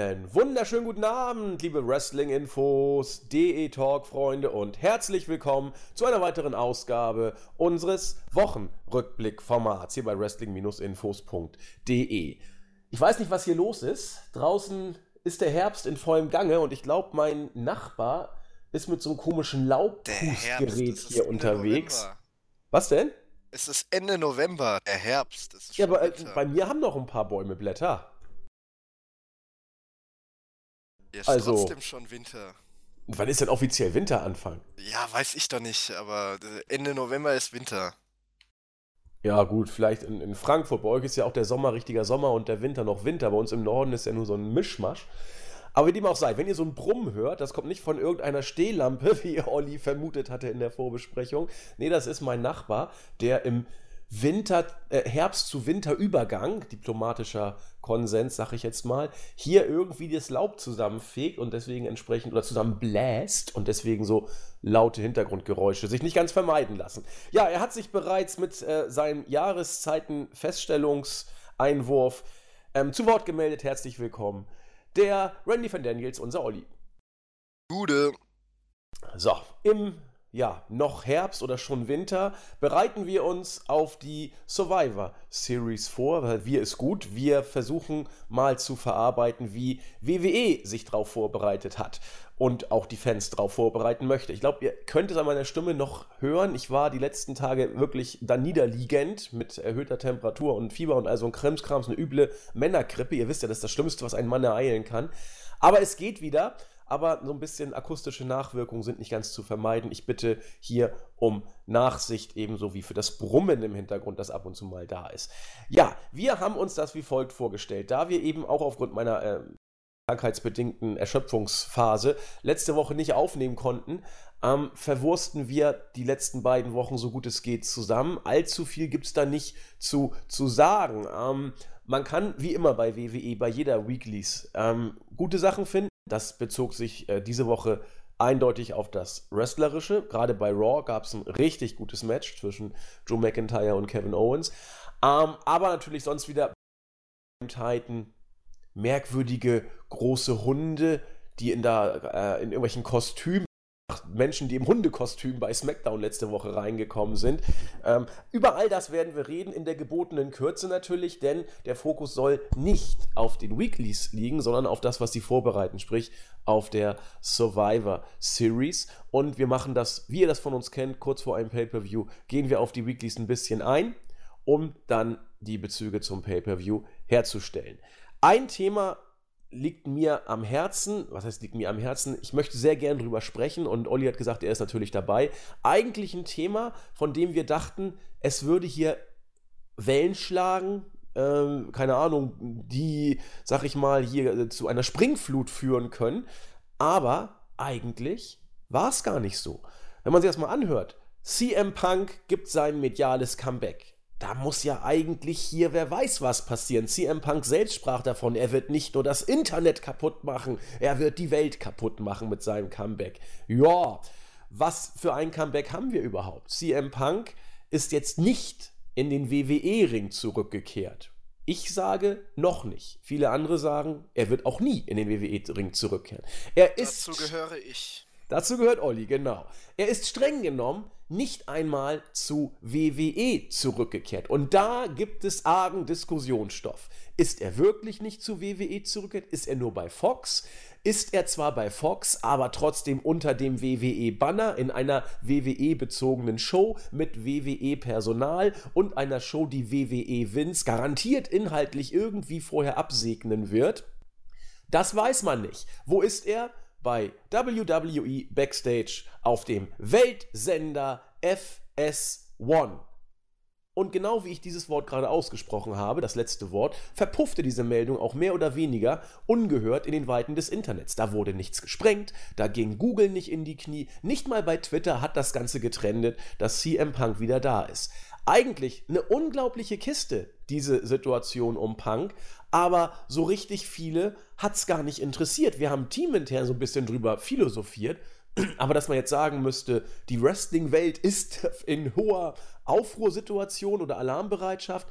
Einen wunderschönen guten Abend, liebe Wrestling-Infos, DE-Talk-Freunde und herzlich willkommen zu einer weiteren Ausgabe unseres Wochenrückblick-Formats hier bei wrestling-infos.de. Ich weiß nicht, was hier los ist. Draußen ist der Herbst in vollem Gange und ich glaube, mein Nachbar ist mit so einem komischen Laubpustgerät hier unterwegs. November. Was denn? Es ist Ende November, der Herbst. ja, aber äh, bei mir haben noch ein paar Bäume Blätter. Ja, ist also, trotzdem schon Winter. Wann ist denn offiziell Winteranfang? Ja, weiß ich doch nicht, aber äh, Ende November ist Winter. Ja, gut, vielleicht in, in Frankfurt. Bei euch ist ja auch der Sommer richtiger Sommer und der Winter noch Winter. Bei uns im Norden ist ja nur so ein Mischmasch. Aber wie dem auch sei, wenn ihr so ein Brummen hört, das kommt nicht von irgendeiner Stehlampe, wie Olli vermutet hatte in der Vorbesprechung. Nee, das ist mein Nachbar, der im Winter, äh, Herbst zu Winterübergang, diplomatischer Konsens, sag ich jetzt mal, hier irgendwie das Laub zusammenfegt und deswegen entsprechend oder zusammenbläst und deswegen so laute Hintergrundgeräusche sich nicht ganz vermeiden lassen. Ja, er hat sich bereits mit äh, seinem Jahreszeitenfeststellungseinwurf ähm, zu Wort gemeldet. Herzlich willkommen der Randy van Daniels, unser Olli. Gude. So, im ja, noch Herbst oder schon Winter, bereiten wir uns auf die Survivor Series vor, weil wir ist gut. Wir versuchen mal zu verarbeiten, wie WWE sich darauf vorbereitet hat und auch die Fans darauf vorbereiten möchte. Ich glaube, ihr könnt es an meiner Stimme noch hören. Ich war die letzten Tage wirklich da niederliegend mit erhöhter Temperatur und Fieber und also ein Krimskrams, eine üble Männerkrippe. Ihr wisst ja, das ist das Schlimmste, was ein Mann ereilen kann. Aber es geht wieder aber so ein bisschen akustische Nachwirkungen sind nicht ganz zu vermeiden. Ich bitte hier um Nachsicht, ebenso wie für das Brummen im Hintergrund, das ab und zu mal da ist. Ja, wir haben uns das wie folgt vorgestellt. Da wir eben auch aufgrund meiner äh, krankheitsbedingten Erschöpfungsphase letzte Woche nicht aufnehmen konnten, ähm, verwursten wir die letzten beiden Wochen so gut es geht zusammen. Allzu viel gibt es da nicht zu, zu sagen. Ähm, man kann, wie immer bei WWE, bei jeder Weeklies, ähm, gute Sachen finden. Das bezog sich äh, diese Woche eindeutig auf das Wrestlerische. Gerade bei Raw gab es ein richtig gutes Match zwischen Joe McIntyre und Kevin Owens. Ähm, aber natürlich sonst wieder Titan, merkwürdige große Hunde, die in, da, äh, in irgendwelchen Kostümen Menschen, die im Hundekostüm bei SmackDown letzte Woche reingekommen sind. Ähm, über all das werden wir reden, in der gebotenen Kürze natürlich, denn der Fokus soll nicht auf den Weeklies liegen, sondern auf das, was sie vorbereiten, sprich auf der Survivor Series. Und wir machen das, wie ihr das von uns kennt, kurz vor einem Pay-Per-View, gehen wir auf die Weeklies ein bisschen ein, um dann die Bezüge zum Pay-Per-View herzustellen. Ein Thema liegt mir am Herzen. Was heißt liegt mir am Herzen? Ich möchte sehr gern drüber sprechen und Olli hat gesagt, er ist natürlich dabei. Eigentlich ein Thema, von dem wir dachten, es würde hier Wellen schlagen, ähm, keine Ahnung, die, sag ich mal, hier äh, zu einer Springflut führen können. Aber eigentlich war es gar nicht so. Wenn man sich das mal anhört, CM Punk gibt sein mediales Comeback da muss ja eigentlich hier wer weiß was passieren. CM Punk selbst sprach davon, er wird nicht nur das Internet kaputt machen, er wird die Welt kaputt machen mit seinem Comeback. Ja, was für ein Comeback haben wir überhaupt? CM Punk ist jetzt nicht in den WWE-Ring zurückgekehrt. Ich sage noch nicht. Viele andere sagen, er wird auch nie in den WWE-Ring zurückkehren. Er ist, Dazu gehöre ich. Dazu gehört Olli, genau. Er ist streng genommen nicht einmal zu WWE zurückgekehrt. Und da gibt es argen Diskussionsstoff. Ist er wirklich nicht zu WWE zurückgekehrt? Ist er nur bei Fox? Ist er zwar bei Fox, aber trotzdem unter dem WWE-Banner in einer WWE-bezogenen Show mit WWE-Personal und einer Show, die WWE Vince garantiert inhaltlich irgendwie vorher absegnen wird? Das weiß man nicht. Wo ist er? Bei WWE Backstage auf dem Weltsender FS1. Und genau wie ich dieses Wort gerade ausgesprochen habe, das letzte Wort, verpuffte diese Meldung auch mehr oder weniger ungehört in den Weiten des Internets. Da wurde nichts gesprengt, da ging Google nicht in die Knie, nicht mal bei Twitter hat das Ganze getrendet, dass CM Punk wieder da ist. Eigentlich eine unglaubliche Kiste, diese Situation um Punk, aber so richtig viele hat es gar nicht interessiert. Wir haben teamintern so ein bisschen drüber philosophiert, aber dass man jetzt sagen müsste, die Wrestling-Welt ist in hoher Aufruhrsituation oder Alarmbereitschaft,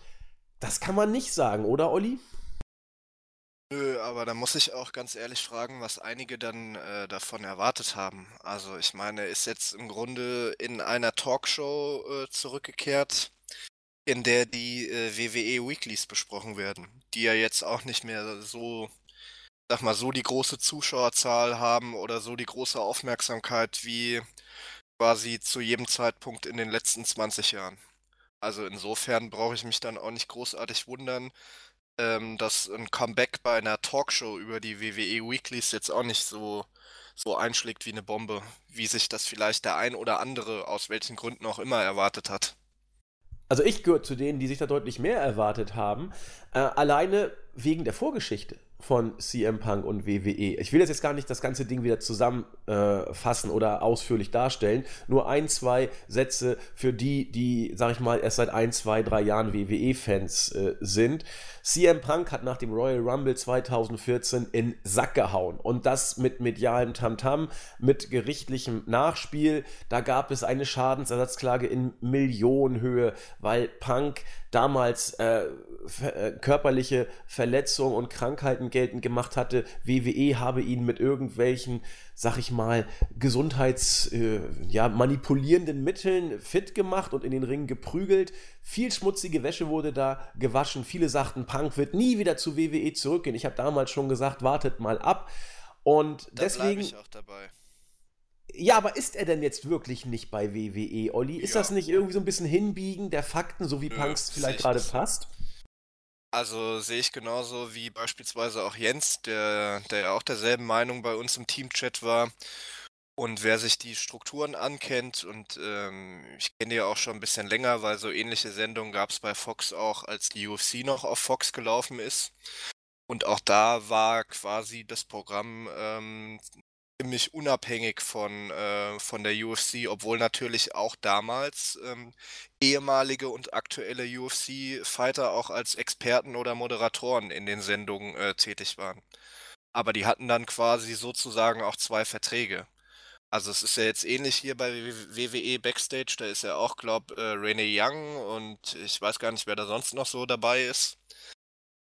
das kann man nicht sagen, oder Olli? Nö, aber da muss ich auch ganz ehrlich fragen, was einige dann äh, davon erwartet haben. Also ich meine, ist jetzt im Grunde in einer Talkshow äh, zurückgekehrt, in der die äh, WWE Weeklies besprochen werden, die ja jetzt auch nicht mehr so, sag mal, so die große Zuschauerzahl haben oder so die große Aufmerksamkeit wie quasi zu jedem Zeitpunkt in den letzten 20 Jahren. Also insofern brauche ich mich dann auch nicht großartig wundern, ähm, dass ein Comeback bei einer Talkshow über die WWE Weeklies jetzt auch nicht so, so einschlägt wie eine Bombe, wie sich das vielleicht der ein oder andere aus welchen Gründen auch immer erwartet hat. Also ich gehöre zu denen, die sich da deutlich mehr erwartet haben, äh, alleine wegen der Vorgeschichte von CM Punk und WWE. Ich will jetzt gar nicht das ganze Ding wieder zusammenfassen äh, oder ausführlich darstellen. Nur ein, zwei Sätze für die, die, sag ich mal, erst seit ein, zwei, drei Jahren WWE-Fans äh, sind. CM Punk hat nach dem Royal Rumble 2014 in Sack gehauen. Und das mit medialem Tamtam, mit gerichtlichem Nachspiel. Da gab es eine Schadensersatzklage in Millionenhöhe, weil Punk damals äh, äh körperliche Verletzungen und Krankheiten geltend gemacht hatte, WWE habe ihn mit irgendwelchen, sag ich mal, gesundheits, äh, ja, manipulierenden Mitteln fit gemacht und in den Ring geprügelt. Viel schmutzige Wäsche wurde da gewaschen. Viele sagten, Punk wird nie wieder zu WWE zurückgehen. Ich habe damals schon gesagt, wartet mal ab. Und da deswegen. Ich auch dabei. Ja, aber ist er denn jetzt wirklich nicht bei WWE, Olli? Ist ja. das nicht irgendwie so ein bisschen Hinbiegen der Fakten, so wie Punks vielleicht gerade passt? Also sehe ich genauso wie beispielsweise auch Jens, der, der ja auch derselben Meinung bei uns im Teamchat war. Und wer sich die Strukturen ankennt, und ähm, ich kenne die ja auch schon ein bisschen länger, weil so ähnliche Sendungen gab es bei Fox auch, als die UFC noch auf Fox gelaufen ist. Und auch da war quasi das Programm ähm, ziemlich unabhängig von, äh, von der UFC, obwohl natürlich auch damals ähm, ehemalige und aktuelle UFC-Fighter auch als Experten oder Moderatoren in den Sendungen äh, tätig waren. Aber die hatten dann quasi sozusagen auch zwei Verträge. Also es ist ja jetzt ähnlich hier bei WWE Backstage, da ist ja auch, glaube äh, Renee Young und ich weiß gar nicht, wer da sonst noch so dabei ist.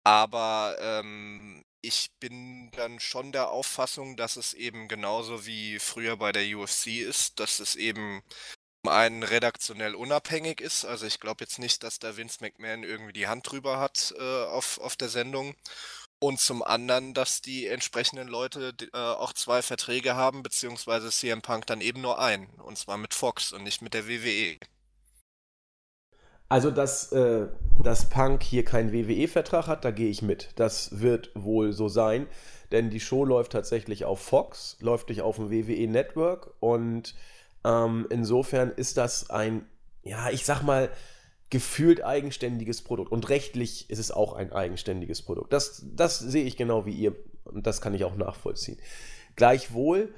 Aber ähm, ich bin dann schon der Auffassung, dass es eben genauso wie früher bei der UFC ist, dass es eben einen redaktionell unabhängig ist. Also ich glaube jetzt nicht, dass da Vince McMahon irgendwie die Hand drüber hat äh, auf, auf der Sendung. Und zum anderen, dass die entsprechenden Leute äh, auch zwei Verträge haben, beziehungsweise CM Punk dann eben nur einen. Und zwar mit Fox und nicht mit der WWE. Also, dass, äh, dass Punk hier keinen WWE-Vertrag hat, da gehe ich mit. Das wird wohl so sein, denn die Show läuft tatsächlich auf Fox, läuft nicht auf dem WWE-Network und ähm, insofern ist das ein, ja, ich sag mal, gefühlt eigenständiges Produkt. Und rechtlich ist es auch ein eigenständiges Produkt. Das, das sehe ich genau wie ihr und das kann ich auch nachvollziehen. Gleichwohl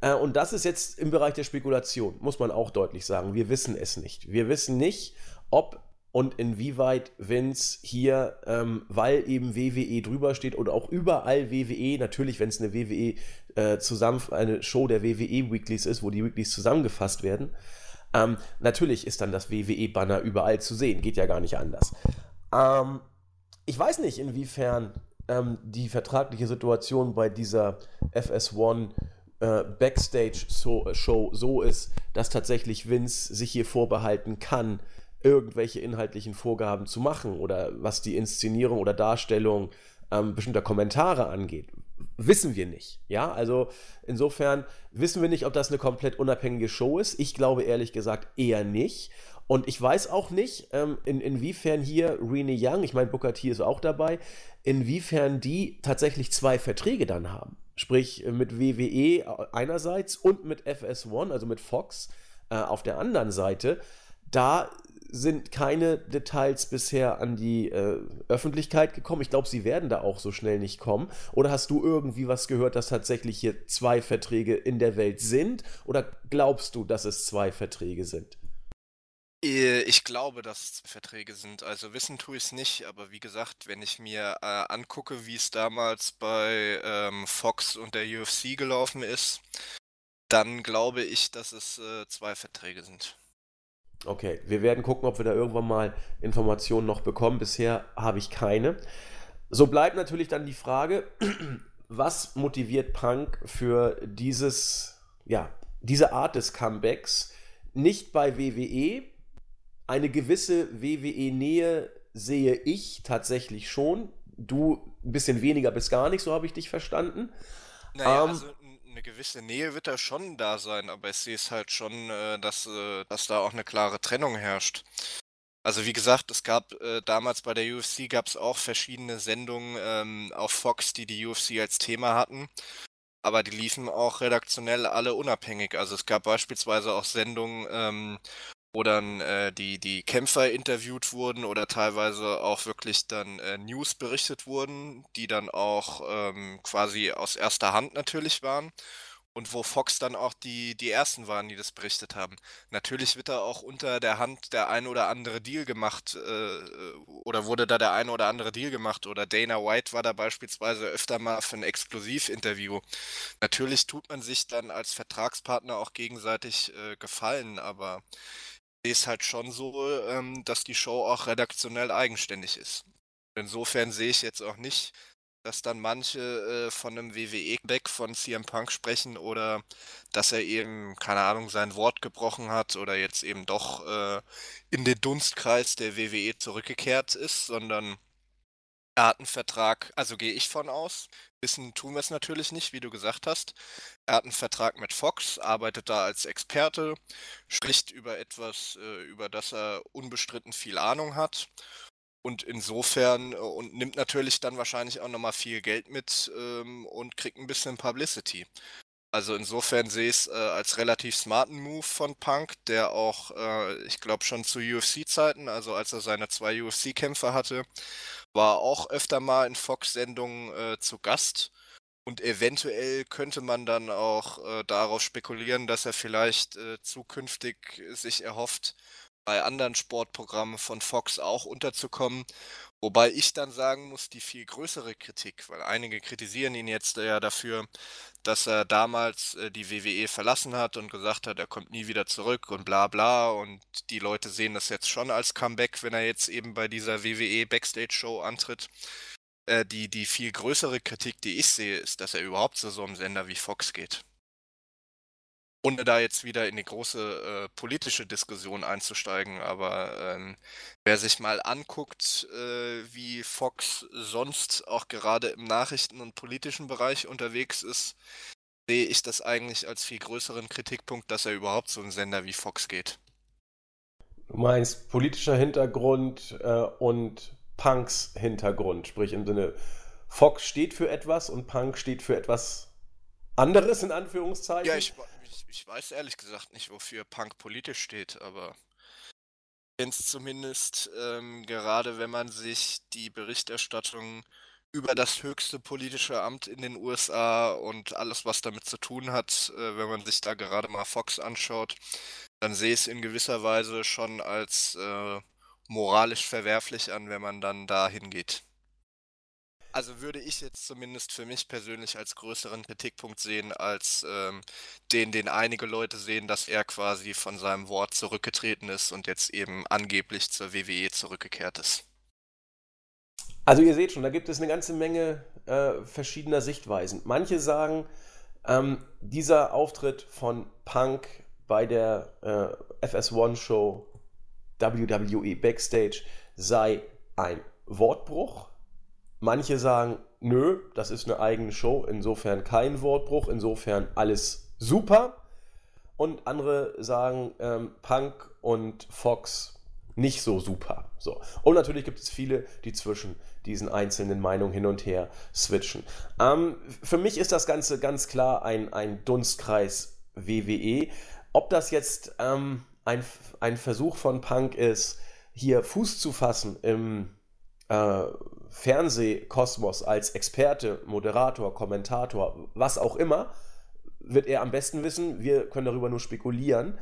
äh, und das ist jetzt im Bereich der Spekulation, muss man auch deutlich sagen. Wir wissen es nicht. Wir wissen nicht, ob und inwieweit Vince hier, ähm, weil eben WWE drüber steht oder auch überall WWE, natürlich, wenn es eine WWE äh, zusammen, eine Show der WWE Weeklies ist, wo die Weeklies zusammengefasst werden, ähm, natürlich ist dann das WWE-Banner überall zu sehen, geht ja gar nicht anders. Ähm, ich weiß nicht, inwiefern ähm, die vertragliche Situation bei dieser FS1 äh, Backstage-Show so ist, dass tatsächlich Vince sich hier vorbehalten kann, irgendwelche inhaltlichen Vorgaben zu machen oder was die Inszenierung oder Darstellung ähm, bestimmter Kommentare angeht. Wissen wir nicht. Ja, also insofern wissen wir nicht, ob das eine komplett unabhängige Show ist. Ich glaube ehrlich gesagt eher nicht. Und ich weiß auch nicht, ähm, in, inwiefern hier Rene Young, ich meine, Booker T ist auch dabei, inwiefern die tatsächlich zwei Verträge dann haben. Sprich mit WWE einerseits und mit FS1, also mit Fox äh, auf der anderen Seite. Da sind keine Details bisher an die äh, Öffentlichkeit gekommen. Ich glaube, sie werden da auch so schnell nicht kommen. Oder hast du irgendwie was gehört, dass tatsächlich hier zwei Verträge in der Welt sind? Oder glaubst du, dass es zwei Verträge sind? Äh, ich glaube, dass es Verträge sind. Also wissen tue ich es nicht, aber wie gesagt, wenn ich mir äh, angucke, wie es damals bei ähm, Fox und der UFC gelaufen ist, dann glaube ich, dass es äh, zwei Verträge sind. Okay, wir werden gucken, ob wir da irgendwann mal Informationen noch bekommen. Bisher habe ich keine. So bleibt natürlich dann die Frage, was motiviert Punk für dieses, ja, diese Art des Comebacks? Nicht bei WWE. Eine gewisse WWE-Nähe sehe ich tatsächlich schon. Du ein bisschen weniger bis gar nicht, so habe ich dich verstanden. Naja, ähm, also eine gewisse Nähe wird da schon da sein, aber ich sehe es halt schon, äh, dass, äh, dass da auch eine klare Trennung herrscht. Also wie gesagt, es gab äh, damals bei der UFC gab es auch verschiedene Sendungen ähm, auf Fox, die die UFC als Thema hatten. Aber die liefen auch redaktionell alle unabhängig. Also es gab beispielsweise auch Sendungen, ähm, wo dann äh, die, die Kämpfer interviewt wurden oder teilweise auch wirklich dann äh, News berichtet wurden, die dann auch ähm, quasi aus erster Hand natürlich waren und wo Fox dann auch die, die ersten waren, die das berichtet haben. Natürlich wird da auch unter der Hand der ein oder andere Deal gemacht äh, oder wurde da der ein oder andere Deal gemacht oder Dana White war da beispielsweise öfter mal für ein Exklusivinterview. Natürlich tut man sich dann als Vertragspartner auch gegenseitig äh, gefallen, aber sehe es halt schon so, ähm, dass die Show auch redaktionell eigenständig ist. Insofern sehe ich jetzt auch nicht, dass dann manche äh, von einem WWE-Back von CM Punk sprechen oder dass er eben, keine Ahnung, sein Wort gebrochen hat oder jetzt eben doch äh, in den Dunstkreis der WWE zurückgekehrt ist, sondern er hat einen Vertrag, also gehe ich von aus. Wissen tun wir es natürlich nicht, wie du gesagt hast. Er hat einen Vertrag mit Fox, arbeitet da als Experte, spricht über etwas, äh, über das er unbestritten viel Ahnung hat und insofern äh, und nimmt natürlich dann wahrscheinlich auch nochmal viel Geld mit ähm, und kriegt ein bisschen Publicity. Also insofern sehe ich es äh, als relativ smarten Move von Punk, der auch, äh, ich glaube schon zu UFC-Zeiten, also als er seine zwei UFC-Kämpfe hatte, war auch öfter mal in Fox-Sendungen äh, zu Gast. Und eventuell könnte man dann auch äh, darauf spekulieren, dass er vielleicht äh, zukünftig sich erhofft, bei anderen Sportprogrammen von Fox auch unterzukommen. Wobei ich dann sagen muss, die viel größere Kritik, weil einige kritisieren ihn jetzt ja dafür, dass er damals äh, die WWE verlassen hat und gesagt hat, er kommt nie wieder zurück und bla bla. Und die Leute sehen das jetzt schon als Comeback, wenn er jetzt eben bei dieser WWE Backstage Show antritt. Äh, die, die viel größere Kritik, die ich sehe, ist, dass er überhaupt zu so einem Sender wie Fox geht ohne da jetzt wieder in die große äh, politische Diskussion einzusteigen, aber ähm, wer sich mal anguckt, äh, wie Fox sonst auch gerade im Nachrichten- und politischen Bereich unterwegs ist, sehe ich das eigentlich als viel größeren Kritikpunkt, dass er überhaupt so einen Sender wie Fox geht. Du meinst politischer Hintergrund äh, und Punks Hintergrund, sprich im Sinne, Fox steht für etwas und Punk steht für etwas anderes in Anführungszeichen. Ja, ich, ich, weiß ehrlich gesagt nicht, wofür Punk politisch steht, aber es zumindest ähm, gerade, wenn man sich die Berichterstattung über das höchste politische Amt in den USA und alles, was damit zu tun hat, äh, wenn man sich da gerade mal Fox anschaut, dann sehe ich es in gewisser Weise schon als äh, moralisch verwerflich an, wenn man dann da hingeht. Also würde ich jetzt zumindest für mich persönlich als größeren Kritikpunkt sehen, als ähm, den, den einige Leute sehen, dass er quasi von seinem Wort zurückgetreten ist und jetzt eben angeblich zur WWE zurückgekehrt ist. Also ihr seht schon, da gibt es eine ganze Menge äh, verschiedener Sichtweisen. Manche sagen, ähm, dieser Auftritt von Punk bei der äh, FS1-Show WWE Backstage sei ein Wortbruch Manche sagen, nö, das ist eine eigene Show, insofern kein Wortbruch, insofern alles super. Und andere sagen, ähm, Punk und Fox nicht so super. So. Und natürlich gibt es viele, die zwischen diesen einzelnen Meinungen hin und her switchen. Ähm, für mich ist das Ganze ganz klar ein, ein Dunstkreis WWE. Ob das jetzt ähm, ein, ein Versuch von Punk ist, hier Fuß zu fassen im äh, Fernsehkosmos als Experte, Moderator, Kommentator, was auch immer, wird er am besten wissen. Wir können darüber nur spekulieren.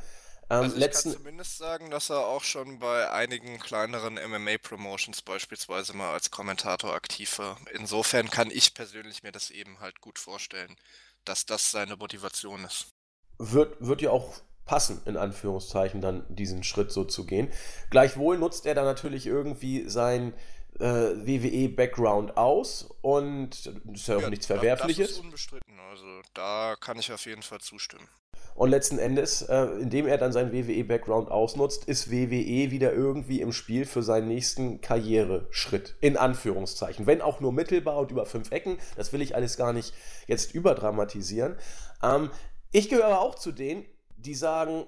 Ähm, also ich letzten... kann zumindest sagen, dass er auch schon bei einigen kleineren MMA-Promotions beispielsweise mal als Kommentator aktiv war. Insofern kann ich persönlich mir das eben halt gut vorstellen, dass das seine Motivation ist. Wird, wird ja auch passen, in Anführungszeichen, dann diesen Schritt so zu gehen. Gleichwohl nutzt er dann natürlich irgendwie sein WWE-Background aus und das ist ja auch ja, nichts Verwerfliches. Das ist unbestritten, also da kann ich auf jeden Fall zustimmen. Und letzten Endes, äh, indem er dann seinen WWE-Background ausnutzt, ist WWE wieder irgendwie im Spiel für seinen nächsten Karriereschritt. In Anführungszeichen. Wenn auch nur mittelbar und über fünf Ecken. Das will ich alles gar nicht jetzt überdramatisieren. Ähm, ich gehöre aber auch zu denen, die sagen,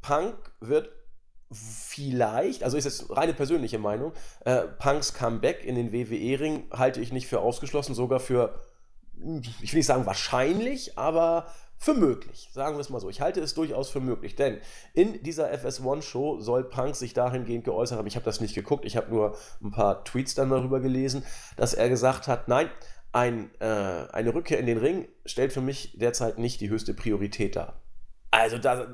Punk wird vielleicht, also ist jetzt reine persönliche Meinung, äh, Punks Comeback in den WWE-Ring halte ich nicht für ausgeschlossen, sogar für, ich will nicht sagen wahrscheinlich, aber für möglich. Sagen wir es mal so. Ich halte es durchaus für möglich, denn in dieser FS1-Show soll Punk sich dahingehend geäußert haben. Ich habe das nicht geguckt, ich habe nur ein paar Tweets dann darüber gelesen, dass er gesagt hat, nein, ein, äh, eine Rückkehr in den Ring stellt für mich derzeit nicht die höchste Priorität dar. Also da,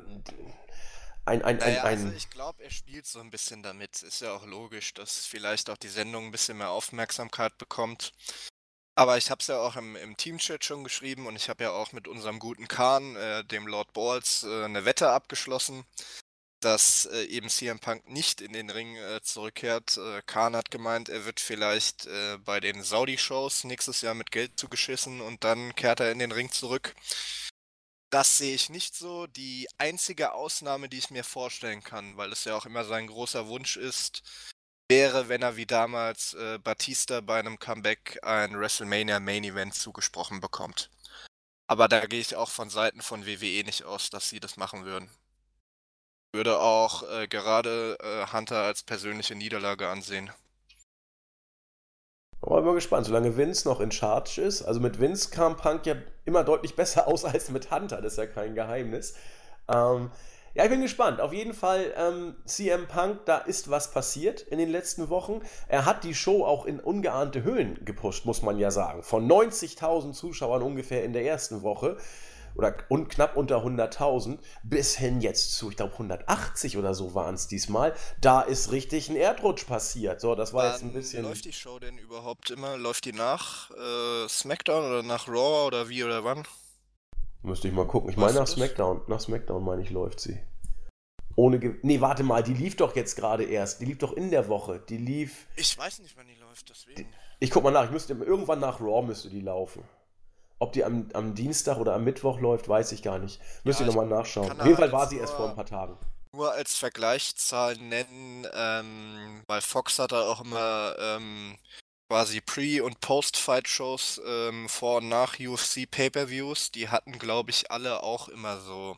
ein, ein, naja, ein, also ich glaube, er spielt so ein bisschen damit. Ist ja auch logisch, dass vielleicht auch die Sendung ein bisschen mehr Aufmerksamkeit bekommt. Aber ich habe es ja auch im, im Teamchat schon geschrieben und ich habe ja auch mit unserem guten Kahn, äh, dem Lord Balls, äh, eine Wette abgeschlossen, dass äh, eben CM Punk nicht in den Ring äh, zurückkehrt. Äh, Kahn hat gemeint, er wird vielleicht äh, bei den Saudi-Shows nächstes Jahr mit Geld zugeschissen und dann kehrt er in den Ring zurück. Das sehe ich nicht so. Die einzige Ausnahme, die ich mir vorstellen kann, weil es ja auch immer sein großer Wunsch ist, wäre, wenn er wie damals äh, Batista bei einem Comeback ein WrestleMania Main Event zugesprochen bekommt. Aber da gehe ich auch von Seiten von WWE nicht aus, dass sie das machen würden. Würde auch äh, gerade äh, Hunter als persönliche Niederlage ansehen. Aber mal gespannt, solange Vince noch in Charge ist. Also mit Vince kam Punk ja immer deutlich besser aus als mit Hunter, das ist ja kein Geheimnis. Ähm, ja, ich bin gespannt. Auf jeden Fall, ähm, CM Punk, da ist was passiert in den letzten Wochen. Er hat die Show auch in ungeahnte Höhen gepusht, muss man ja sagen. Von 90.000 Zuschauern ungefähr in der ersten Woche oder und knapp unter 100.000 bis hin jetzt zu, ich glaube 180 oder so waren es diesmal. Da ist richtig ein Erdrutsch passiert. So, das war Wann jetzt ein bisschen. Läuft die Show denn überhaupt immer? Läuft die nach äh, SmackDown oder nach Raw oder wie oder wann? Müsste ich mal gucken. Ich meine nach SmackDown. Nach SmackDown meine ich läuft sie. Ohne Ge Nee, warte mal, die lief doch jetzt gerade erst. Die lief doch in der Woche. Die lief. Ich weiß nicht, wann die läuft, deswegen. Ich guck mal nach. Ich müsste irgendwann nach Raw müsste die laufen. Ob die am, am Dienstag oder am Mittwoch läuft, weiß ich gar nicht. Müsste ja, ich nochmal nachschauen. Auf jeden Fall war sie erst vor ein paar Tagen. Nur als Vergleichszahlen nennen, ähm, weil Fox hat da auch immer ähm, quasi Pre- und Post-Fight-Shows ähm, vor und nach UFC Pay-Per-Views. Die hatten, glaube ich, alle auch immer so,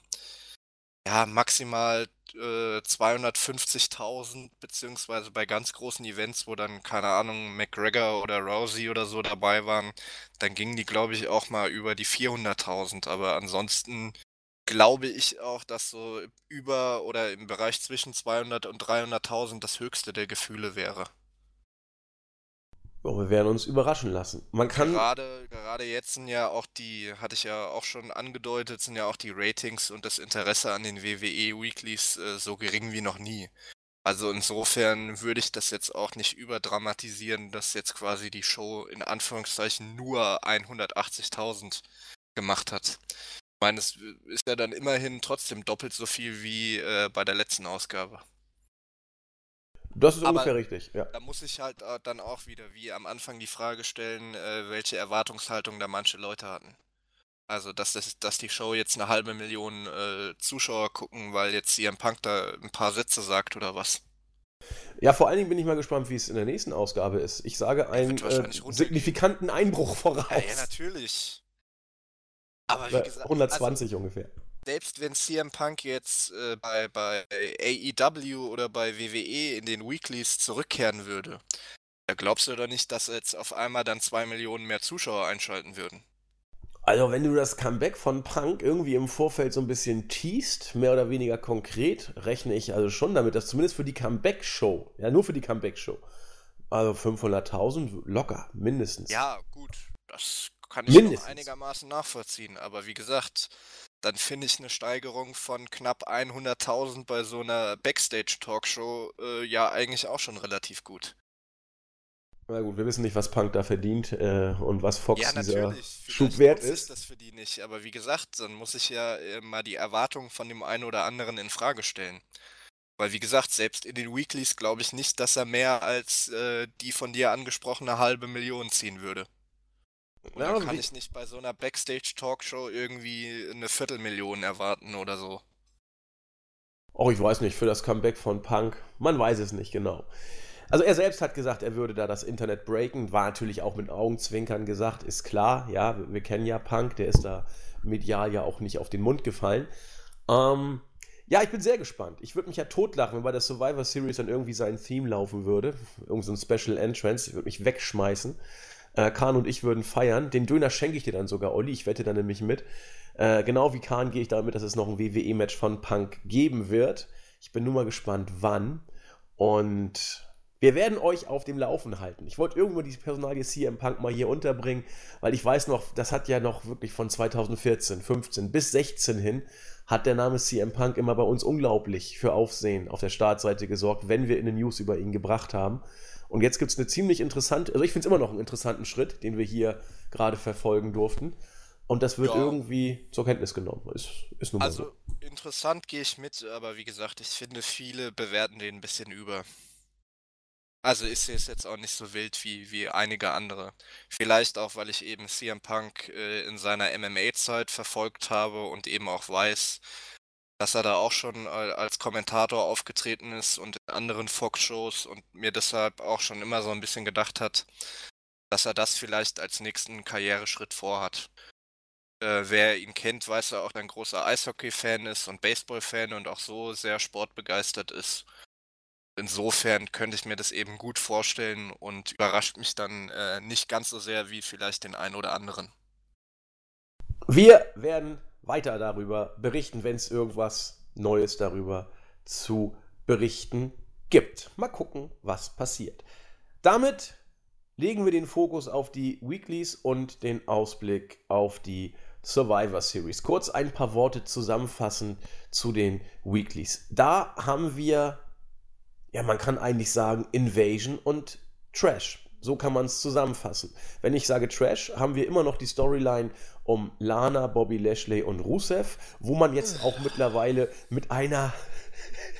ja, maximal äh, 250.000, beziehungsweise bei ganz großen Events, wo dann, keine Ahnung, McGregor oder Rousey oder so dabei waren, dann gingen die, glaube ich, auch mal über die 400.000. Aber ansonsten glaube ich auch, dass so über oder im Bereich zwischen 200 und 300.000 das höchste der Gefühle wäre. Oh, wir werden uns überraschen lassen. Man kann. Gerade, gerade jetzt sind ja auch die, hatte ich ja auch schon angedeutet, sind ja auch die Ratings und das Interesse an den WWE Weeklies äh, so gering wie noch nie. Also insofern würde ich das jetzt auch nicht überdramatisieren, dass jetzt quasi die Show in Anführungszeichen nur 180.000 gemacht hat. Ich meine, es ist ja dann immerhin trotzdem doppelt so viel wie äh, bei der letzten Ausgabe. Das ist Aber ungefähr richtig, ja. Da muss ich halt äh, dann auch wieder, wie am Anfang, die Frage stellen, äh, welche Erwartungshaltung da manche Leute hatten. Also, dass, das, dass die Show jetzt eine halbe Million äh, Zuschauer gucken, weil jetzt CM Punk da ein paar Sätze sagt oder was. Ja, vor allen Dingen bin ich mal gespannt, wie es in der nächsten Ausgabe ist. Ich sage einen äh, signifikanten Einbruch voraus. Ja, ja natürlich. Aber wie gesagt, 120 also, ungefähr selbst wenn CM Punk jetzt äh, bei, bei AEW oder bei WWE in den Weeklies zurückkehren würde, da glaubst du doch nicht, dass jetzt auf einmal dann zwei Millionen mehr Zuschauer einschalten würden? Also, wenn du das Comeback von Punk irgendwie im Vorfeld so ein bisschen teast, mehr oder weniger konkret, rechne ich also schon damit, dass zumindest für die Comeback-Show, ja, nur für die Comeback-Show, also 500.000 locker, mindestens. Ja, gut, das kann ich mindestens. einigermaßen nachvollziehen, aber wie gesagt, dann finde ich eine Steigerung von knapp 100.000 bei so einer Backstage-Talkshow äh, ja eigentlich auch schon relativ gut. Na gut, wir wissen nicht, was Punk da verdient äh, und was Fox ja, dieser Schub wert ist. das für die nicht, aber wie gesagt, dann muss ich ja äh, mal die Erwartungen von dem einen oder anderen in Frage stellen. Weil wie gesagt, selbst in den Weeklies glaube ich nicht, dass er mehr als äh, die von dir angesprochene halbe Million ziehen würde. Und ja, kann ich nicht bei so einer Backstage-Talkshow irgendwie eine Viertelmillion erwarten oder so. Oh, ich weiß nicht, für das Comeback von Punk, man weiß es nicht genau. Also er selbst hat gesagt, er würde da das Internet breaken, war natürlich auch mit Augenzwinkern gesagt, ist klar, ja, wir, wir kennen ja Punk, der ist da medial ja auch nicht auf den Mund gefallen. Ähm, ja, ich bin sehr gespannt. Ich würde mich ja totlachen, wenn bei der Survivor Series dann irgendwie sein Theme laufen würde. Irgend so ein Special Entrance. Ich würde mich wegschmeißen. Äh, Kahn und ich würden feiern. Den Döner schenke ich dir dann sogar, Olli. Ich wette dann nämlich mit. Äh, genau wie Kahn gehe ich damit, dass es noch ein WWE-Match von Punk geben wird. Ich bin nur mal gespannt, wann. Und wir werden euch auf dem Laufen halten. Ich wollte irgendwo diese Personalie CM Punk mal hier unterbringen, weil ich weiß noch, das hat ja noch wirklich von 2014, 15 bis 16 hin, hat der Name CM Punk immer bei uns unglaublich für Aufsehen auf der Startseite gesorgt, wenn wir in den News über ihn gebracht haben. Und jetzt gibt es eine ziemlich interessante, also ich finde es immer noch einen interessanten Schritt, den wir hier gerade verfolgen durften. Und das wird ja. irgendwie zur Kenntnis genommen. Ist, ist nun also so. interessant gehe ich mit, aber wie gesagt, ich finde, viele bewerten den ein bisschen über. Also ist es jetzt auch nicht so wild wie, wie einige andere. Vielleicht auch, weil ich eben CM Punk äh, in seiner MMA-Zeit verfolgt habe und eben auch weiß, dass er da auch schon als Kommentator aufgetreten ist und in anderen Fox-Shows und mir deshalb auch schon immer so ein bisschen gedacht hat, dass er das vielleicht als nächsten Karriereschritt vorhat. Äh, wer ihn kennt, weiß er auch, ein großer Eishockey-Fan ist und Baseball-Fan und auch so sehr sportbegeistert ist. Insofern könnte ich mir das eben gut vorstellen und überrascht mich dann äh, nicht ganz so sehr wie vielleicht den einen oder anderen. Wir werden weiter darüber berichten, wenn es irgendwas Neues darüber zu berichten gibt. Mal gucken, was passiert. Damit legen wir den Fokus auf die Weeklies und den Ausblick auf die Survivor Series. Kurz ein paar Worte zusammenfassend zu den Weeklies. Da haben wir, ja, man kann eigentlich sagen, Invasion und Trash. So kann man es zusammenfassen. Wenn ich sage Trash, haben wir immer noch die Storyline um Lana, Bobby Lashley und Rusev, wo man jetzt auch mittlerweile mit einer,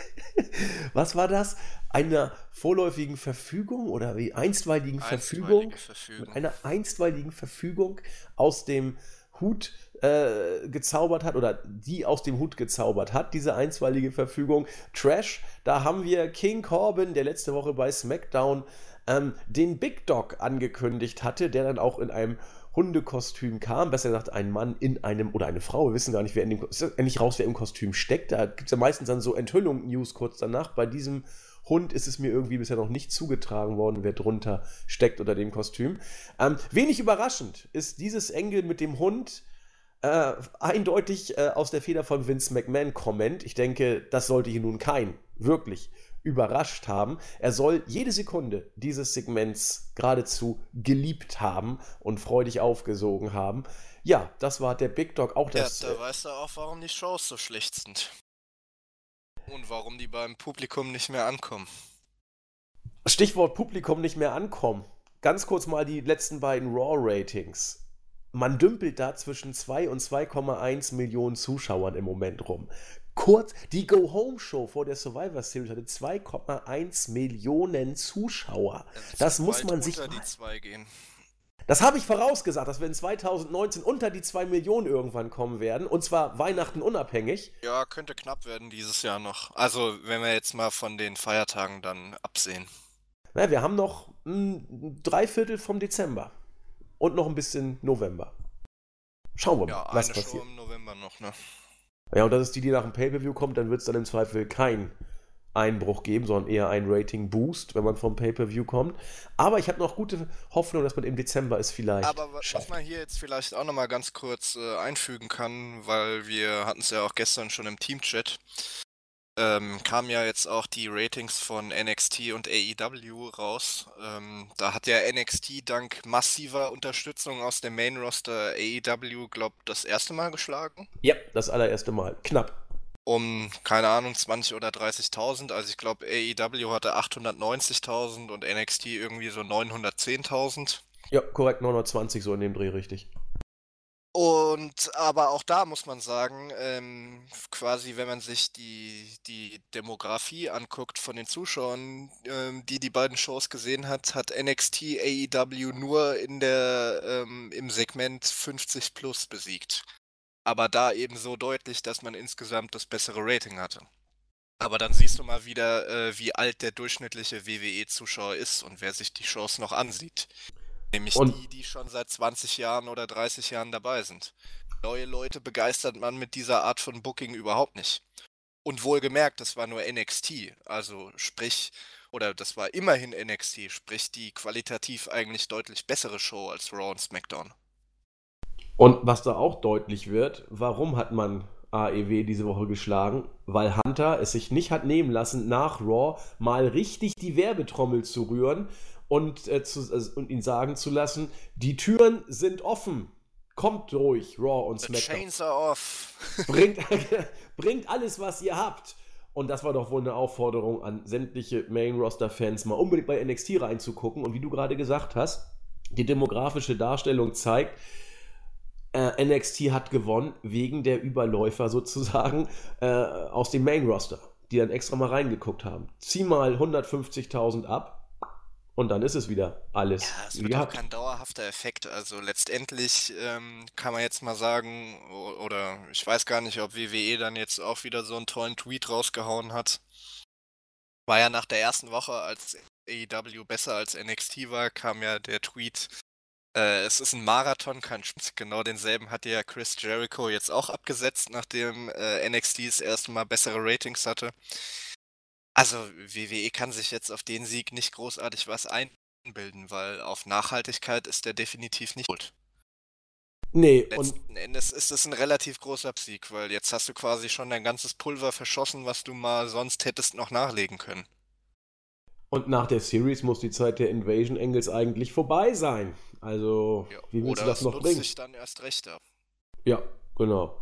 was war das? Einer vorläufigen Verfügung oder wie einstweiligen Verfügung, Verfügung, mit einer einstweiligen Verfügung aus dem Hut äh, gezaubert hat oder die aus dem Hut gezaubert hat, diese einstweilige Verfügung. Trash, da haben wir King Corbin, der letzte Woche bei SmackDown ähm, den Big Dog angekündigt hatte, der dann auch in einem Hundekostüm kam, besser gesagt ein Mann in einem oder eine Frau, wir wissen gar nicht, wer in dem endlich raus, wer im Kostüm steckt. Da gibt es ja meistens dann so Enthüllung-News kurz danach. Bei diesem Hund ist es mir irgendwie bisher noch nicht zugetragen worden, wer drunter steckt unter dem Kostüm. Ähm, wenig überraschend ist dieses Engel mit dem Hund äh, eindeutig äh, aus der Feder von Vince McMahon kommend. Ich denke, das sollte hier nun kein wirklich überrascht haben. Er soll jede Sekunde dieses Segments geradezu geliebt haben und freudig aufgesogen haben. Ja, das war der Big Dog. Auch das. Ja, da äh, weißt du auch, warum die Shows so schlecht sind. Und warum die beim Publikum nicht mehr ankommen. Stichwort Publikum nicht mehr ankommen. Ganz kurz mal die letzten beiden Raw-Ratings. Man dümpelt da zwischen 2 und 2,1 Millionen Zuschauern im Moment rum kurz, die Go-Home-Show vor der Survivor Series hatte 2,1 Millionen Zuschauer. Das, das muss man sich. Mal, das habe ich vorausgesagt, dass wir in 2019 unter die 2 Millionen irgendwann kommen werden. Und zwar Weihnachten unabhängig. Ja, könnte knapp werden dieses Jahr noch. Also, wenn wir jetzt mal von den Feiertagen dann absehen. Na, wir haben noch ein Dreiviertel vom Dezember. Und noch ein bisschen November. Schauen wir mal, ja, was passiert. Show im November noch, ne? Ja, und das ist die, die nach dem Pay-Per-View kommt, dann wird es dann im Zweifel kein Einbruch geben, sondern eher ein Rating-Boost, wenn man vom Pay-Per-View kommt. Aber ich habe noch gute Hoffnung, dass man im Dezember es vielleicht. Aber was schafft. man hier jetzt vielleicht auch nochmal ganz kurz äh, einfügen kann, weil wir hatten es ja auch gestern schon im Team-Chat ähm, kamen ja jetzt auch die Ratings von NXT und AEW raus. Ähm, da hat ja NXT dank massiver Unterstützung aus dem Main Roster AEW, glaube das erste Mal geschlagen. Ja, das allererste Mal. Knapp. Um, keine Ahnung, 20 oder 30.000. Also ich glaube, AEW hatte 890.000 und NXT irgendwie so 910.000. Ja, korrekt, 920 so in dem Dreh, richtig. Und aber auch da muss man sagen, ähm, quasi, wenn man sich die, die Demografie anguckt von den Zuschauern, ähm, die die beiden Shows gesehen hat, hat NXT AEW nur in der, ähm, im Segment 50 plus besiegt. Aber da eben so deutlich, dass man insgesamt das bessere Rating hatte. Aber dann siehst du mal wieder, äh, wie alt der durchschnittliche WWE-Zuschauer ist und wer sich die Shows noch ansieht. Nämlich und die, die schon seit 20 Jahren oder 30 Jahren dabei sind. Neue Leute begeistert man mit dieser Art von Booking überhaupt nicht. Und wohlgemerkt, das war nur NXT. Also sprich, oder das war immerhin NXT, sprich die qualitativ eigentlich deutlich bessere Show als Raw und SmackDown. Und was da auch deutlich wird, warum hat man AEW diese Woche geschlagen? Weil Hunter es sich nicht hat nehmen lassen, nach Raw mal richtig die Werbetrommel zu rühren und, äh, zu, also, und ihn sagen zu lassen, die Türen sind offen. Kommt durch, Raw und SmackDown. The chains are off. bringt, bringt alles, was ihr habt. Und das war doch wohl eine Aufforderung an sämtliche Main-Roster-Fans, mal unbedingt bei NXT reinzugucken. Und wie du gerade gesagt hast, die demografische Darstellung zeigt, äh, NXT hat gewonnen wegen der Überläufer sozusagen äh, aus dem Main-Roster, die dann extra mal reingeguckt haben. Zieh mal 150.000 ab und dann ist es wieder alles. Ja, es wird auch kein dauerhafter Effekt. Also letztendlich ähm, kann man jetzt mal sagen, oder ich weiß gar nicht, ob WWE dann jetzt auch wieder so einen tollen Tweet rausgehauen hat. War ja nach der ersten Woche, als AEW besser als NXT war, kam ja der Tweet, äh, es ist ein Marathon, kein Spaß. Genau denselben hat ja Chris Jericho jetzt auch abgesetzt, nachdem äh, NXT das erste Mal bessere Ratings hatte. Also WWE kann sich jetzt auf den Sieg nicht großartig was einbilden, weil auf Nachhaltigkeit ist der definitiv nicht gut. Nee, Letzten und Endes ist es ein relativ großer Sieg, weil jetzt hast du quasi schon dein ganzes Pulver verschossen, was du mal sonst hättest noch nachlegen können. Und nach der Series muss die Zeit der Invasion Angles eigentlich vorbei sein. Also, ja, wie willst du das noch bringen? sich dann erst recht ab. Ja, genau.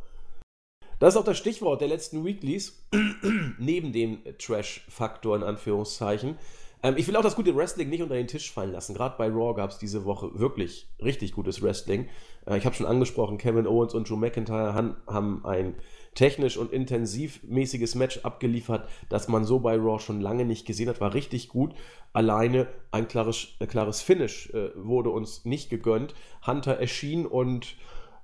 Das ist auch das Stichwort der letzten Weeklies, neben dem Trash-Faktor in Anführungszeichen. Ähm, ich will auch das gute Wrestling nicht unter den Tisch fallen lassen. Gerade bei Raw gab es diese Woche wirklich richtig gutes Wrestling. Äh, ich habe schon angesprochen, Kevin Owens und Drew McIntyre han, haben ein technisch und intensivmäßiges Match abgeliefert, das man so bei Raw schon lange nicht gesehen hat. War richtig gut. Alleine ein klares, äh, klares Finish äh, wurde uns nicht gegönnt. Hunter erschien und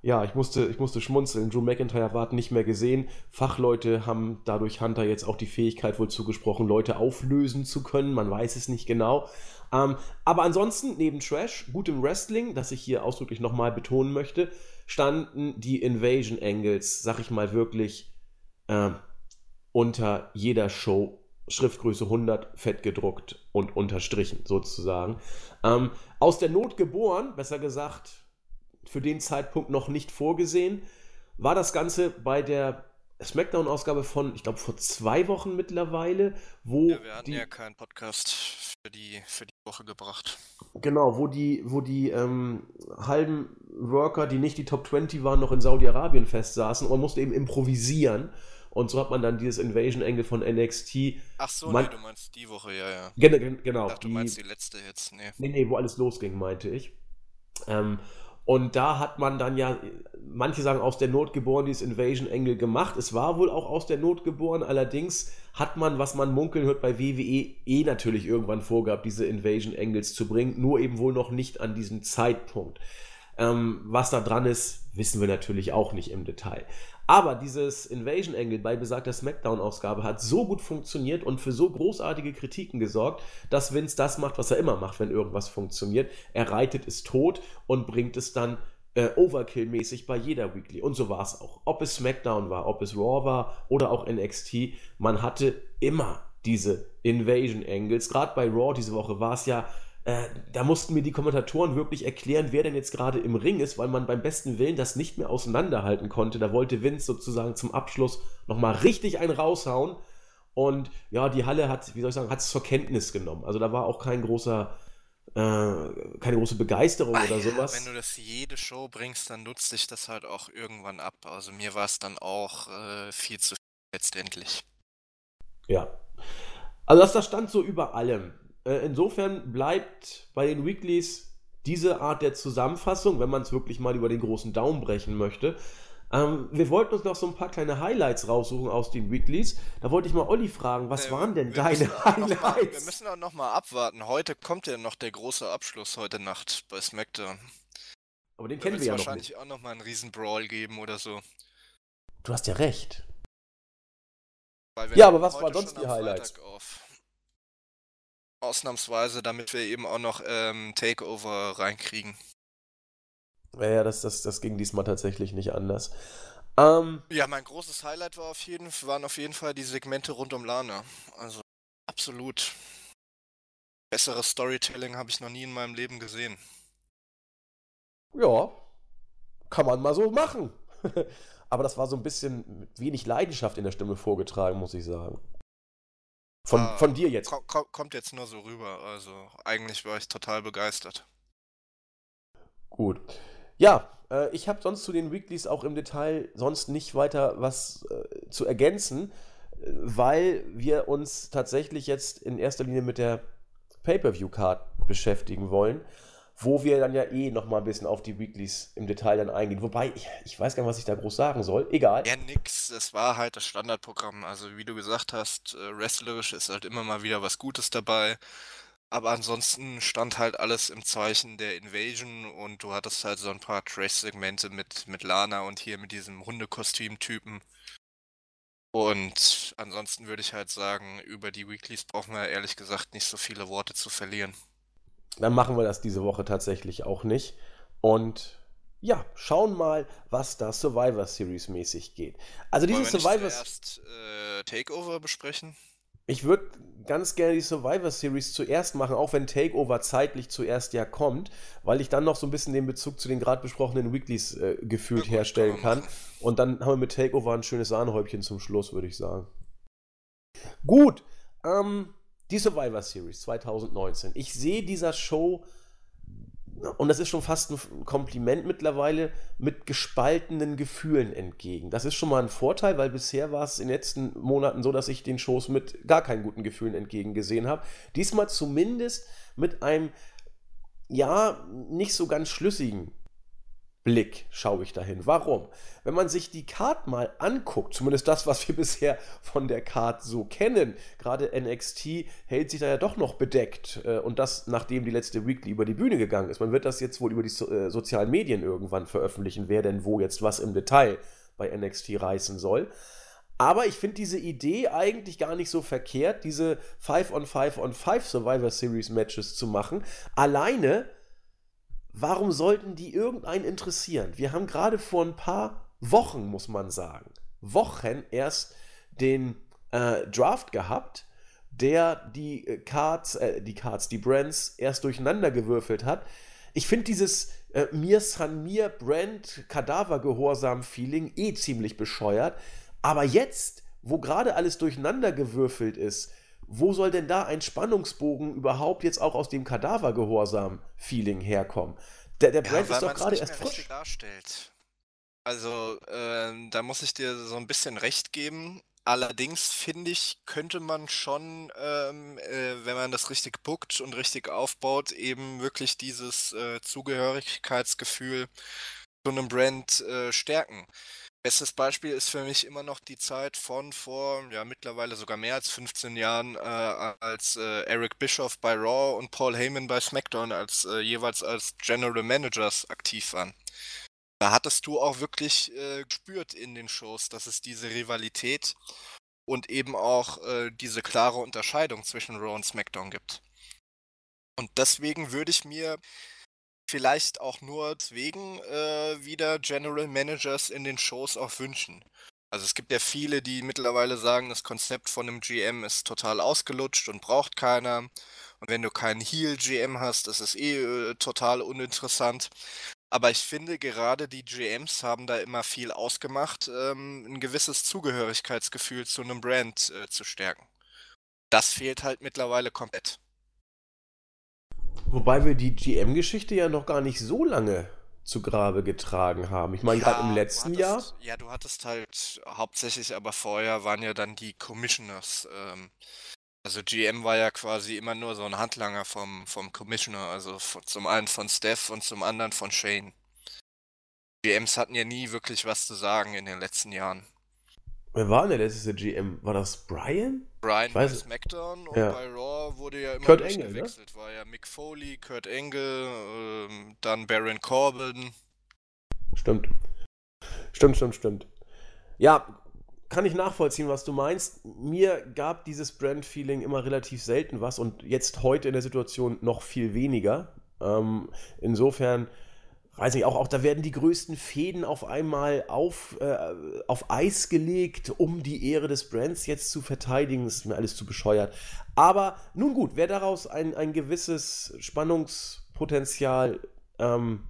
ja, ich musste, ich musste schmunzeln. Drew McIntyre war nicht mehr gesehen. Fachleute haben dadurch Hunter jetzt auch die Fähigkeit wohl zugesprochen, Leute auflösen zu können. Man weiß es nicht genau. Ähm, aber ansonsten, neben Trash, gutem Wrestling, das ich hier ausdrücklich nochmal betonen möchte, standen die Invasion Angles, sag ich mal wirklich, äh, unter jeder Show Schriftgröße 100 fett gedruckt und unterstrichen sozusagen. Ähm, aus der Not geboren, besser gesagt, für den Zeitpunkt noch nicht vorgesehen. War das Ganze bei der Smackdown-Ausgabe von, ich glaube, vor zwei Wochen mittlerweile, wo. Ja, wir hatten die, ja keinen Podcast für die, für die Woche gebracht. Genau, wo die, wo die ähm, halben Worker, die nicht die Top 20 waren, noch in Saudi-Arabien festsaßen und man musste eben improvisieren. Und so hat man dann dieses Invasion-Angle von NXT. Ach so, man, nee, du meinst die Woche, ja, ja. Gen genau. Ich dachte, du meinst die letzte jetzt, nee. Nee, nee, wo alles losging, meinte ich. Ähm, und da hat man dann ja, manche sagen aus der Not geboren, dieses Invasion Angle gemacht. Es war wohl auch aus der Not geboren, allerdings hat man, was man munkeln hört, bei WWE eh natürlich irgendwann vorgehabt, diese Invasion Angles zu bringen, nur eben wohl noch nicht an diesem Zeitpunkt. Ähm, was da dran ist, wissen wir natürlich auch nicht im Detail. Aber dieses Invasion Angle bei besagter SmackDown-Ausgabe hat so gut funktioniert und für so großartige Kritiken gesorgt, dass Vince das macht, was er immer macht, wenn irgendwas funktioniert. Er reitet es tot und bringt es dann äh, Overkill-mäßig bei jeder Weekly. Und so war es auch. Ob es SmackDown war, ob es Raw war oder auch NXT, man hatte immer diese Invasion Angles. Gerade bei Raw diese Woche war es ja äh, da mussten mir die Kommentatoren wirklich erklären, wer denn jetzt gerade im Ring ist, weil man beim besten Willen das nicht mehr auseinanderhalten konnte. Da wollte Vince sozusagen zum Abschluss nochmal richtig einen raushauen. Und ja, die Halle hat, wie soll ich sagen, hat es zur Kenntnis genommen. Also da war auch kein großer, äh, keine große Begeisterung ah, oder sowas. Ja, wenn du das jede Show bringst, dann nutzt sich das halt auch irgendwann ab. Also mir war es dann auch äh, viel zu viel letztendlich. Ja. Also das, das stand so über allem. Äh, insofern bleibt bei den Weeklies diese Art der Zusammenfassung, wenn man es wirklich mal über den großen Daumen brechen möchte. Ähm, wir wollten uns noch so ein paar kleine Highlights raussuchen aus den Weeklies. Da wollte ich mal Olli fragen, was äh, waren denn deine Highlights? Mal, wir müssen auch noch mal abwarten. Heute kommt ja noch der große Abschluss heute Nacht bei SmackDown. Aber den da kennen wir ja noch nicht. wahrscheinlich auch noch mal einen riesen Brawl geben oder so. Du hast ja recht. Ja, aber was waren sonst die Highlights? Ausnahmsweise, damit wir eben auch noch ähm, Takeover reinkriegen. Ja, ja das, das, das ging diesmal tatsächlich nicht anders. Ähm, ja, mein großes Highlight war auf jeden, waren auf jeden Fall die Segmente rund um Lana. Also absolut. Besseres Storytelling habe ich noch nie in meinem Leben gesehen. Ja, kann man mal so machen. Aber das war so ein bisschen mit wenig Leidenschaft in der Stimme vorgetragen, muss ich sagen. Von, ah, von dir jetzt. Kommt jetzt nur so rüber. Also eigentlich war ich total begeistert. Gut. Ja, äh, ich habe sonst zu den Weeklies auch im Detail sonst nicht weiter was äh, zu ergänzen, äh, weil wir uns tatsächlich jetzt in erster Linie mit der Pay-per-view-Card beschäftigen wollen wo wir dann ja eh nochmal ein bisschen auf die Weeklies im Detail dann eingehen. Wobei, ich, ich, weiß gar nicht, was ich da groß sagen soll. Egal. Ja, nix. Das war halt das Standardprogramm. Also, wie du gesagt hast, äh, wrestlerisch ist halt immer mal wieder was Gutes dabei. Aber ansonsten stand halt alles im Zeichen der Invasion und du hattest halt so ein paar Trash-Segmente mit, mit Lana und hier mit diesem Hundekostüm-Typen. Und ansonsten würde ich halt sagen, über die Weeklies brauchen wir ehrlich gesagt nicht so viele Worte zu verlieren dann machen wir das diese Woche tatsächlich auch nicht. Und ja, schauen mal, was da Survivor Series mäßig geht. Also diese Survivor zuerst äh, Takeover besprechen. Ich würde ganz gerne die Survivor Series zuerst machen, auch wenn Takeover zeitlich zuerst ja kommt, weil ich dann noch so ein bisschen den Bezug zu den gerade besprochenen Weeklies äh, gefühlt ja, gut, herstellen kann. Und dann haben wir mit Takeover ein schönes Sahnehäubchen zum Schluss, würde ich sagen. Gut, ähm, die Survivor Series 2019. Ich sehe dieser Show, und das ist schon fast ein Kompliment mittlerweile, mit gespaltenen Gefühlen entgegen. Das ist schon mal ein Vorteil, weil bisher war es in den letzten Monaten so, dass ich den Shows mit gar keinen guten Gefühlen entgegengesehen habe. Diesmal zumindest mit einem, ja, nicht so ganz schlüssigen Blick schaue ich dahin. Warum? Wenn man sich die Card mal anguckt, zumindest das, was wir bisher von der Card so kennen, gerade NXT hält sich da ja doch noch bedeckt äh, und das nachdem die letzte Weekly über die Bühne gegangen ist. Man wird das jetzt wohl über die äh, sozialen Medien irgendwann veröffentlichen, wer denn wo jetzt was im Detail bei NXT reißen soll. Aber ich finde diese Idee eigentlich gar nicht so verkehrt, diese 5 on 5 on 5 Survivor Series Matches zu machen. Alleine warum sollten die irgendeinen interessieren? Wir haben gerade vor ein paar Wochen, muss man sagen, Wochen erst den äh, Draft gehabt, der die äh, Cards, äh, die Cards, die Brands erst durcheinander gewürfelt hat. Ich finde dieses äh, Mir San Mir Brand Kadaver-Gehorsam-Feeling eh ziemlich bescheuert. Aber jetzt, wo gerade alles durcheinander gewürfelt ist, wo soll denn da ein Spannungsbogen überhaupt jetzt auch aus dem Kadavergehorsam-Feeling herkommen? Der, der Brand ja, ist doch gerade erst frisch. Darstellt. Also, äh, da muss ich dir so ein bisschen recht geben. Allerdings finde ich, könnte man schon, ähm, äh, wenn man das richtig bookt und richtig aufbaut, eben wirklich dieses äh, Zugehörigkeitsgefühl zu einem Brand äh, stärken. Bestes Beispiel ist für mich immer noch die Zeit von vor, ja, mittlerweile sogar mehr als 15 Jahren, äh, als äh, Eric Bischoff bei Raw und Paul Heyman bei SmackDown als äh, jeweils als General Managers aktiv waren. Da hattest du auch wirklich äh, gespürt in den Shows, dass es diese Rivalität und eben auch äh, diese klare Unterscheidung zwischen Raw und SmackDown gibt. Und deswegen würde ich mir vielleicht auch nur deswegen äh, wieder General Managers in den Shows auch wünschen. Also es gibt ja viele, die mittlerweile sagen, das Konzept von einem GM ist total ausgelutscht und braucht keiner. Und wenn du keinen Heel-GM hast, ist es eh äh, total uninteressant. Aber ich finde, gerade die GMs haben da immer viel ausgemacht, ähm, ein gewisses Zugehörigkeitsgefühl zu einem Brand äh, zu stärken. Das fehlt halt mittlerweile komplett. Wobei wir die GM-Geschichte ja noch gar nicht so lange zu Grabe getragen haben. Ich meine, ja, gerade im letzten hattest, Jahr. Ja, du hattest halt hauptsächlich, aber vorher waren ja dann die Commissioners. Ähm, Also GM war ja quasi immer nur so ein Handlanger vom, vom Commissioner, also von, zum einen von Steph und zum anderen von Shane. GMs hatten ja nie wirklich was zu sagen in den letzten Jahren. Wer war denn der letzte GM? War das Brian? Brian bei SmackDown und Ja. bei Raw wurde ja immer Kurt Angle, ne? War ja Mick Foley, Kurt Angle, ähm, dann Baron Corbin. Stimmt. Stimmt, stimmt, stimmt. Ja, kann ich nachvollziehen, was du meinst. Mir gab dieses Brand-Feeling immer relativ selten was und jetzt heute in der Situation noch viel weniger. Ähm, insofern, weiß nicht, auch, auch da werden die größten Fäden auf einmal auf, äh, auf Eis gelegt, um die Ehre des Brands jetzt zu verteidigen. Das ist mir alles zu bescheuert. Aber nun gut, wer daraus ein, ein gewisses Spannungspotenzial ähm,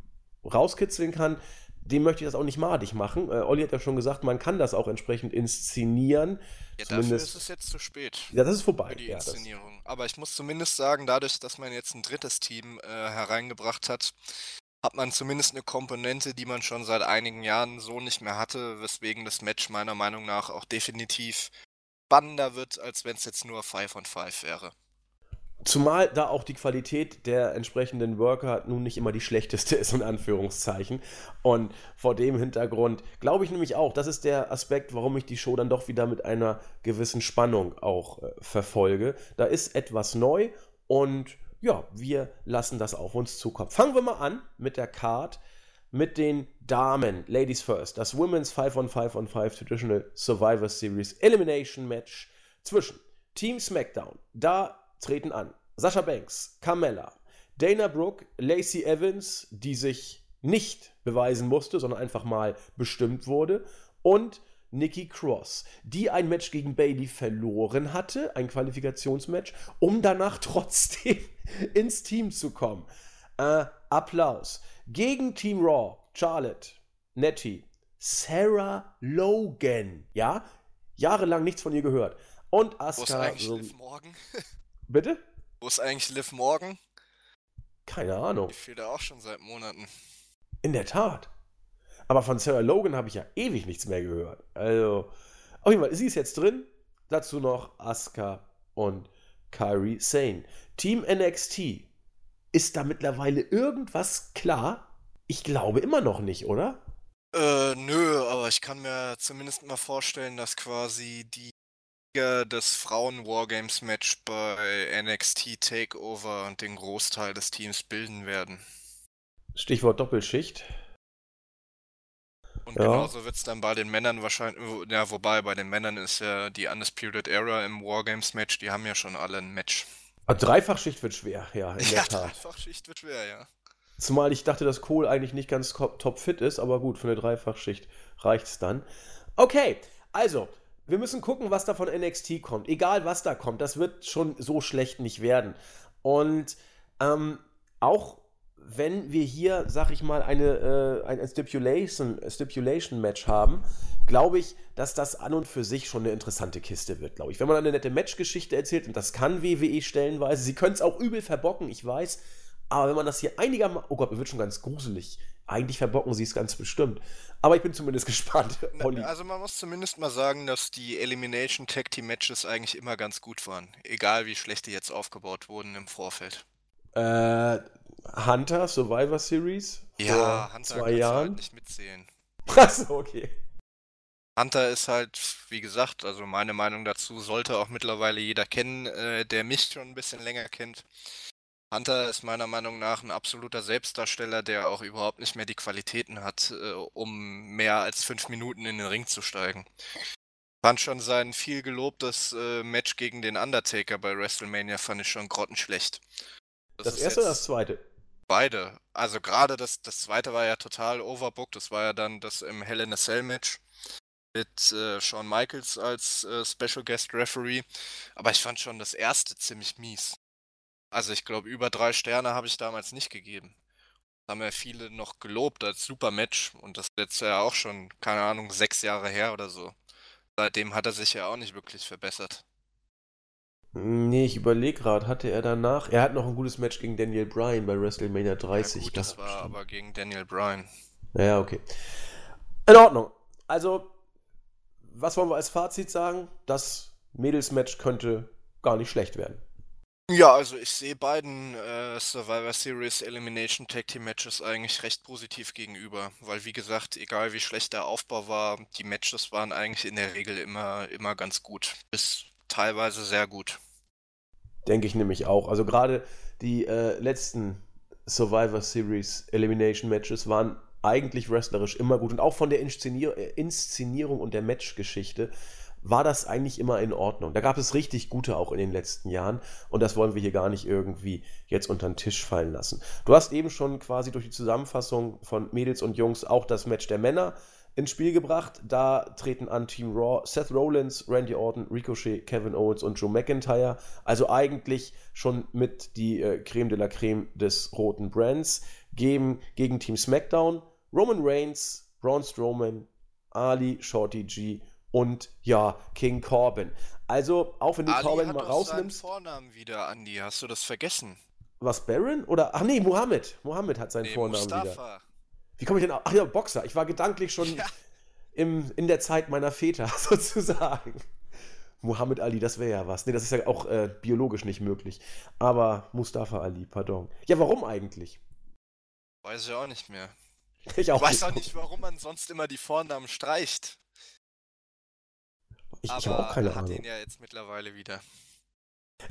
rauskitzeln kann, dem möchte ich das auch nicht madig machen. Äh, Olli hat ja schon gesagt, man kann das auch entsprechend inszenieren. Ja, dafür Zumindest- ist es jetzt zu spät. Ja, das ist vorbei. für die Ja, Inszenierung. Aber ich muss zumindest sagen, dadurch, dass man jetzt ein drittes Team äh, hereingebracht hat, hat man zumindest eine Komponente, die man schon seit einigen Jahren so nicht mehr hatte, weswegen das Match meiner Meinung nach auch definitiv spannender wird, als wenn es jetzt nur 5 on 5 wäre. zumal da auch die Qualität der entsprechenden Worker nun nicht immer die schlechteste ist, in Anführungszeichen. Und vor dem Hintergrund glaube ich nämlich auch, das ist der Aspekt, warum ich die Show dann doch wieder mit einer gewissen Spannung auch äh, verfolge. Da ist etwas neu und ja, wir lassen das auf uns zukommen. Fangen wir mal an mit der Card, mit den Damen. Ladies first. Das Women's 5 on 5 on 5 Traditional Survivor Series Elimination Match zwischen Team SmackDown. Da treten an Sasha Banks, Carmella, Dana Brooke, Lacey Evans, die sich nicht beweisen musste, sondern einfach mal bestimmt wurde, und Nikki Cross, die ein Match gegen Bailey verloren hatte, ein Qualifikationsmatch, um danach trotzdem ins Team zu kommen. Äh, Applaus. Gegen Team Raw, Charlotte, Nettie, Sarah Logan, ja, jahrelang nichts von ihr gehört. Und Wo ist Asuka. eigentlich So, Liv Morgan? bitte? Wo ist eigentlich Liv Morgan? Keine Ahnung. Die fehlt auch schon seit Monaten. In der Tat. Aber von Sarah Logan habe ich ja ewig nichts mehr gehört. Also, auf jeden Fall, sie ist jetzt drin. Dazu noch Asuka und Kyrie Sane. Team NXT. Ist da mittlerweile irgendwas klar? Ich glaube immer noch nicht, oder? Äh, nö, aber ich kann mir zumindest mal vorstellen, dass quasi die des Frauen-Wargames-Match bei NXT Takeover und den Großteil des Teams bilden werden. Stichwort Doppelschicht. Und Ja. genauso wird es dann bei den Männern wahrscheinlich, ja, wobei bei den Männern ist ja die Undisputed Era im Wargames-Match, die haben ja schon alle ein Match. Ah, Dreifachschicht wird schwer, ja, in der Ja, Tat. Dreifachschicht wird schwer, ja. Zumal ich dachte, dass Cole eigentlich nicht ganz topfit ist, aber gut, für eine Dreifachschicht reicht's dann. Okay, also, wir müssen gucken, was da von NXT kommt. Egal, was da kommt, das wird schon so schlecht nicht werden. Und ähm, auch wenn wir hier, sag ich mal, eine, äh, ein Stipulation, Stipulation Match haben, glaube ich, dass das an und für sich schon eine interessante Kiste wird, glaube ich. Wenn man eine nette Matchgeschichte erzählt, und das kann WWE stellenweise, sie können es auch übel verbocken, ich weiß, aber wenn man das hier einigermaßen, oh Gott, mir wird schon ganz gruselig. Eigentlich verbocken sie es ganz bestimmt. Aber ich bin zumindest gespannt. Olli. Also man muss zumindest mal sagen, dass die Elimination Tag Team Matches eigentlich immer ganz gut waren. Egal wie schlecht die jetzt aufgebaut wurden im Vorfeld. Äh, Hunter Survivor Series vor Hunter zwei kannst du halt Jahren. nicht mitzählen. Achso, okay. Hunter ist halt, wie gesagt, also meine Meinung dazu sollte auch mittlerweile jeder kennen, äh, der mich schon ein bisschen länger kennt. Hunter ist meiner Meinung nach ein absoluter Selbstdarsteller, der auch überhaupt nicht mehr die Qualitäten hat, äh, um mehr als fünf Minuten in den Ring zu steigen. Fand schon sein viel gelobtes äh, Match gegen den Undertaker bei WrestleMania fand ich schon grottenschlecht. Das, ist erste oder das zweite? Beide. Also gerade das, das zweite war ja total overbooked. Das war ja dann das im Hell in a Cell Match mit äh, Shawn Michaels als äh, Special Guest Referee. Aber ich fand schon das erste ziemlich mies. Also ich glaube, über drei Sterne habe ich damals nicht gegeben. Das haben ja viele noch gelobt als super Match. Und das ist jetzt ja auch schon, keine Ahnung, sechs Jahre her oder so. Seitdem hat er sich ja auch nicht wirklich verbessert. Nee, ich überlege gerade, hatte er danach. Er hat noch ein gutes Match gegen Daniel Bryan bei WrestleMania 30. ja, gut, das war stimmt. aber gegen Daniel Bryan. Ja, okay. In Ordnung. Also, was wollen wir als Fazit sagen? Das Mädelsmatch könnte gar nicht schlecht werden. Ja, also ich sehe beiden äh, Survivor Series Elimination Tag Team Matches eigentlich recht positiv gegenüber, weil wie gesagt, egal wie schlecht der Aufbau war, die Matches waren eigentlich in der Regel immer, immer ganz gut, bis teilweise sehr gut. Denke ich nämlich auch. Also gerade die äh, letzten Survivor Series Elimination Matches waren eigentlich wrestlerisch immer gut und auch von der Inszenier äh, Inszenierung und der Matchgeschichte war das eigentlich immer in Ordnung. Da gab es richtig gute auch in den letzten Jahren und das wollen wir hier gar nicht irgendwie jetzt unter den Tisch fallen lassen. Du hast eben schon quasi durch die Zusammenfassung von Mädels und Jungs auch das Match der Männer ins Spiel gebracht. Da treten an Team Raw Seth Rollins, Randy Orton, Ricochet, Kevin Owens und Joe McIntyre. Also eigentlich schon mit die äh, Creme de la Creme des roten Brands. Geben gegen Team SmackDown Roman Reigns, Braun Strowman, Ali, Shorty G und ja, King Corbin. Also, auch wenn du Ali Corbin hat mal rausnimmst. seinen Vornamen wieder, Andi. Hast du das vergessen? Was, Baron? Oder, ach nee, Mohammed. Mohammed hat seinen Nee, Vornamen wieder. Wie komme ich denn auf? Ach ja, Boxer. Ich war gedanklich schon Ja. im, in der Zeit meiner Väter sozusagen. Muhammad Ali, das wäre ja was. Nee, das ist ja auch äh, biologisch nicht möglich. Aber Mustafa Ali, pardon. Ja, warum eigentlich? Weiß ich auch nicht mehr. Ich auch Ich weiß auch nicht, warum man sonst immer die Vornamen streicht. Ich, ich habe auch keine er hat Ahnung. ihn ja jetzt mittlerweile wieder.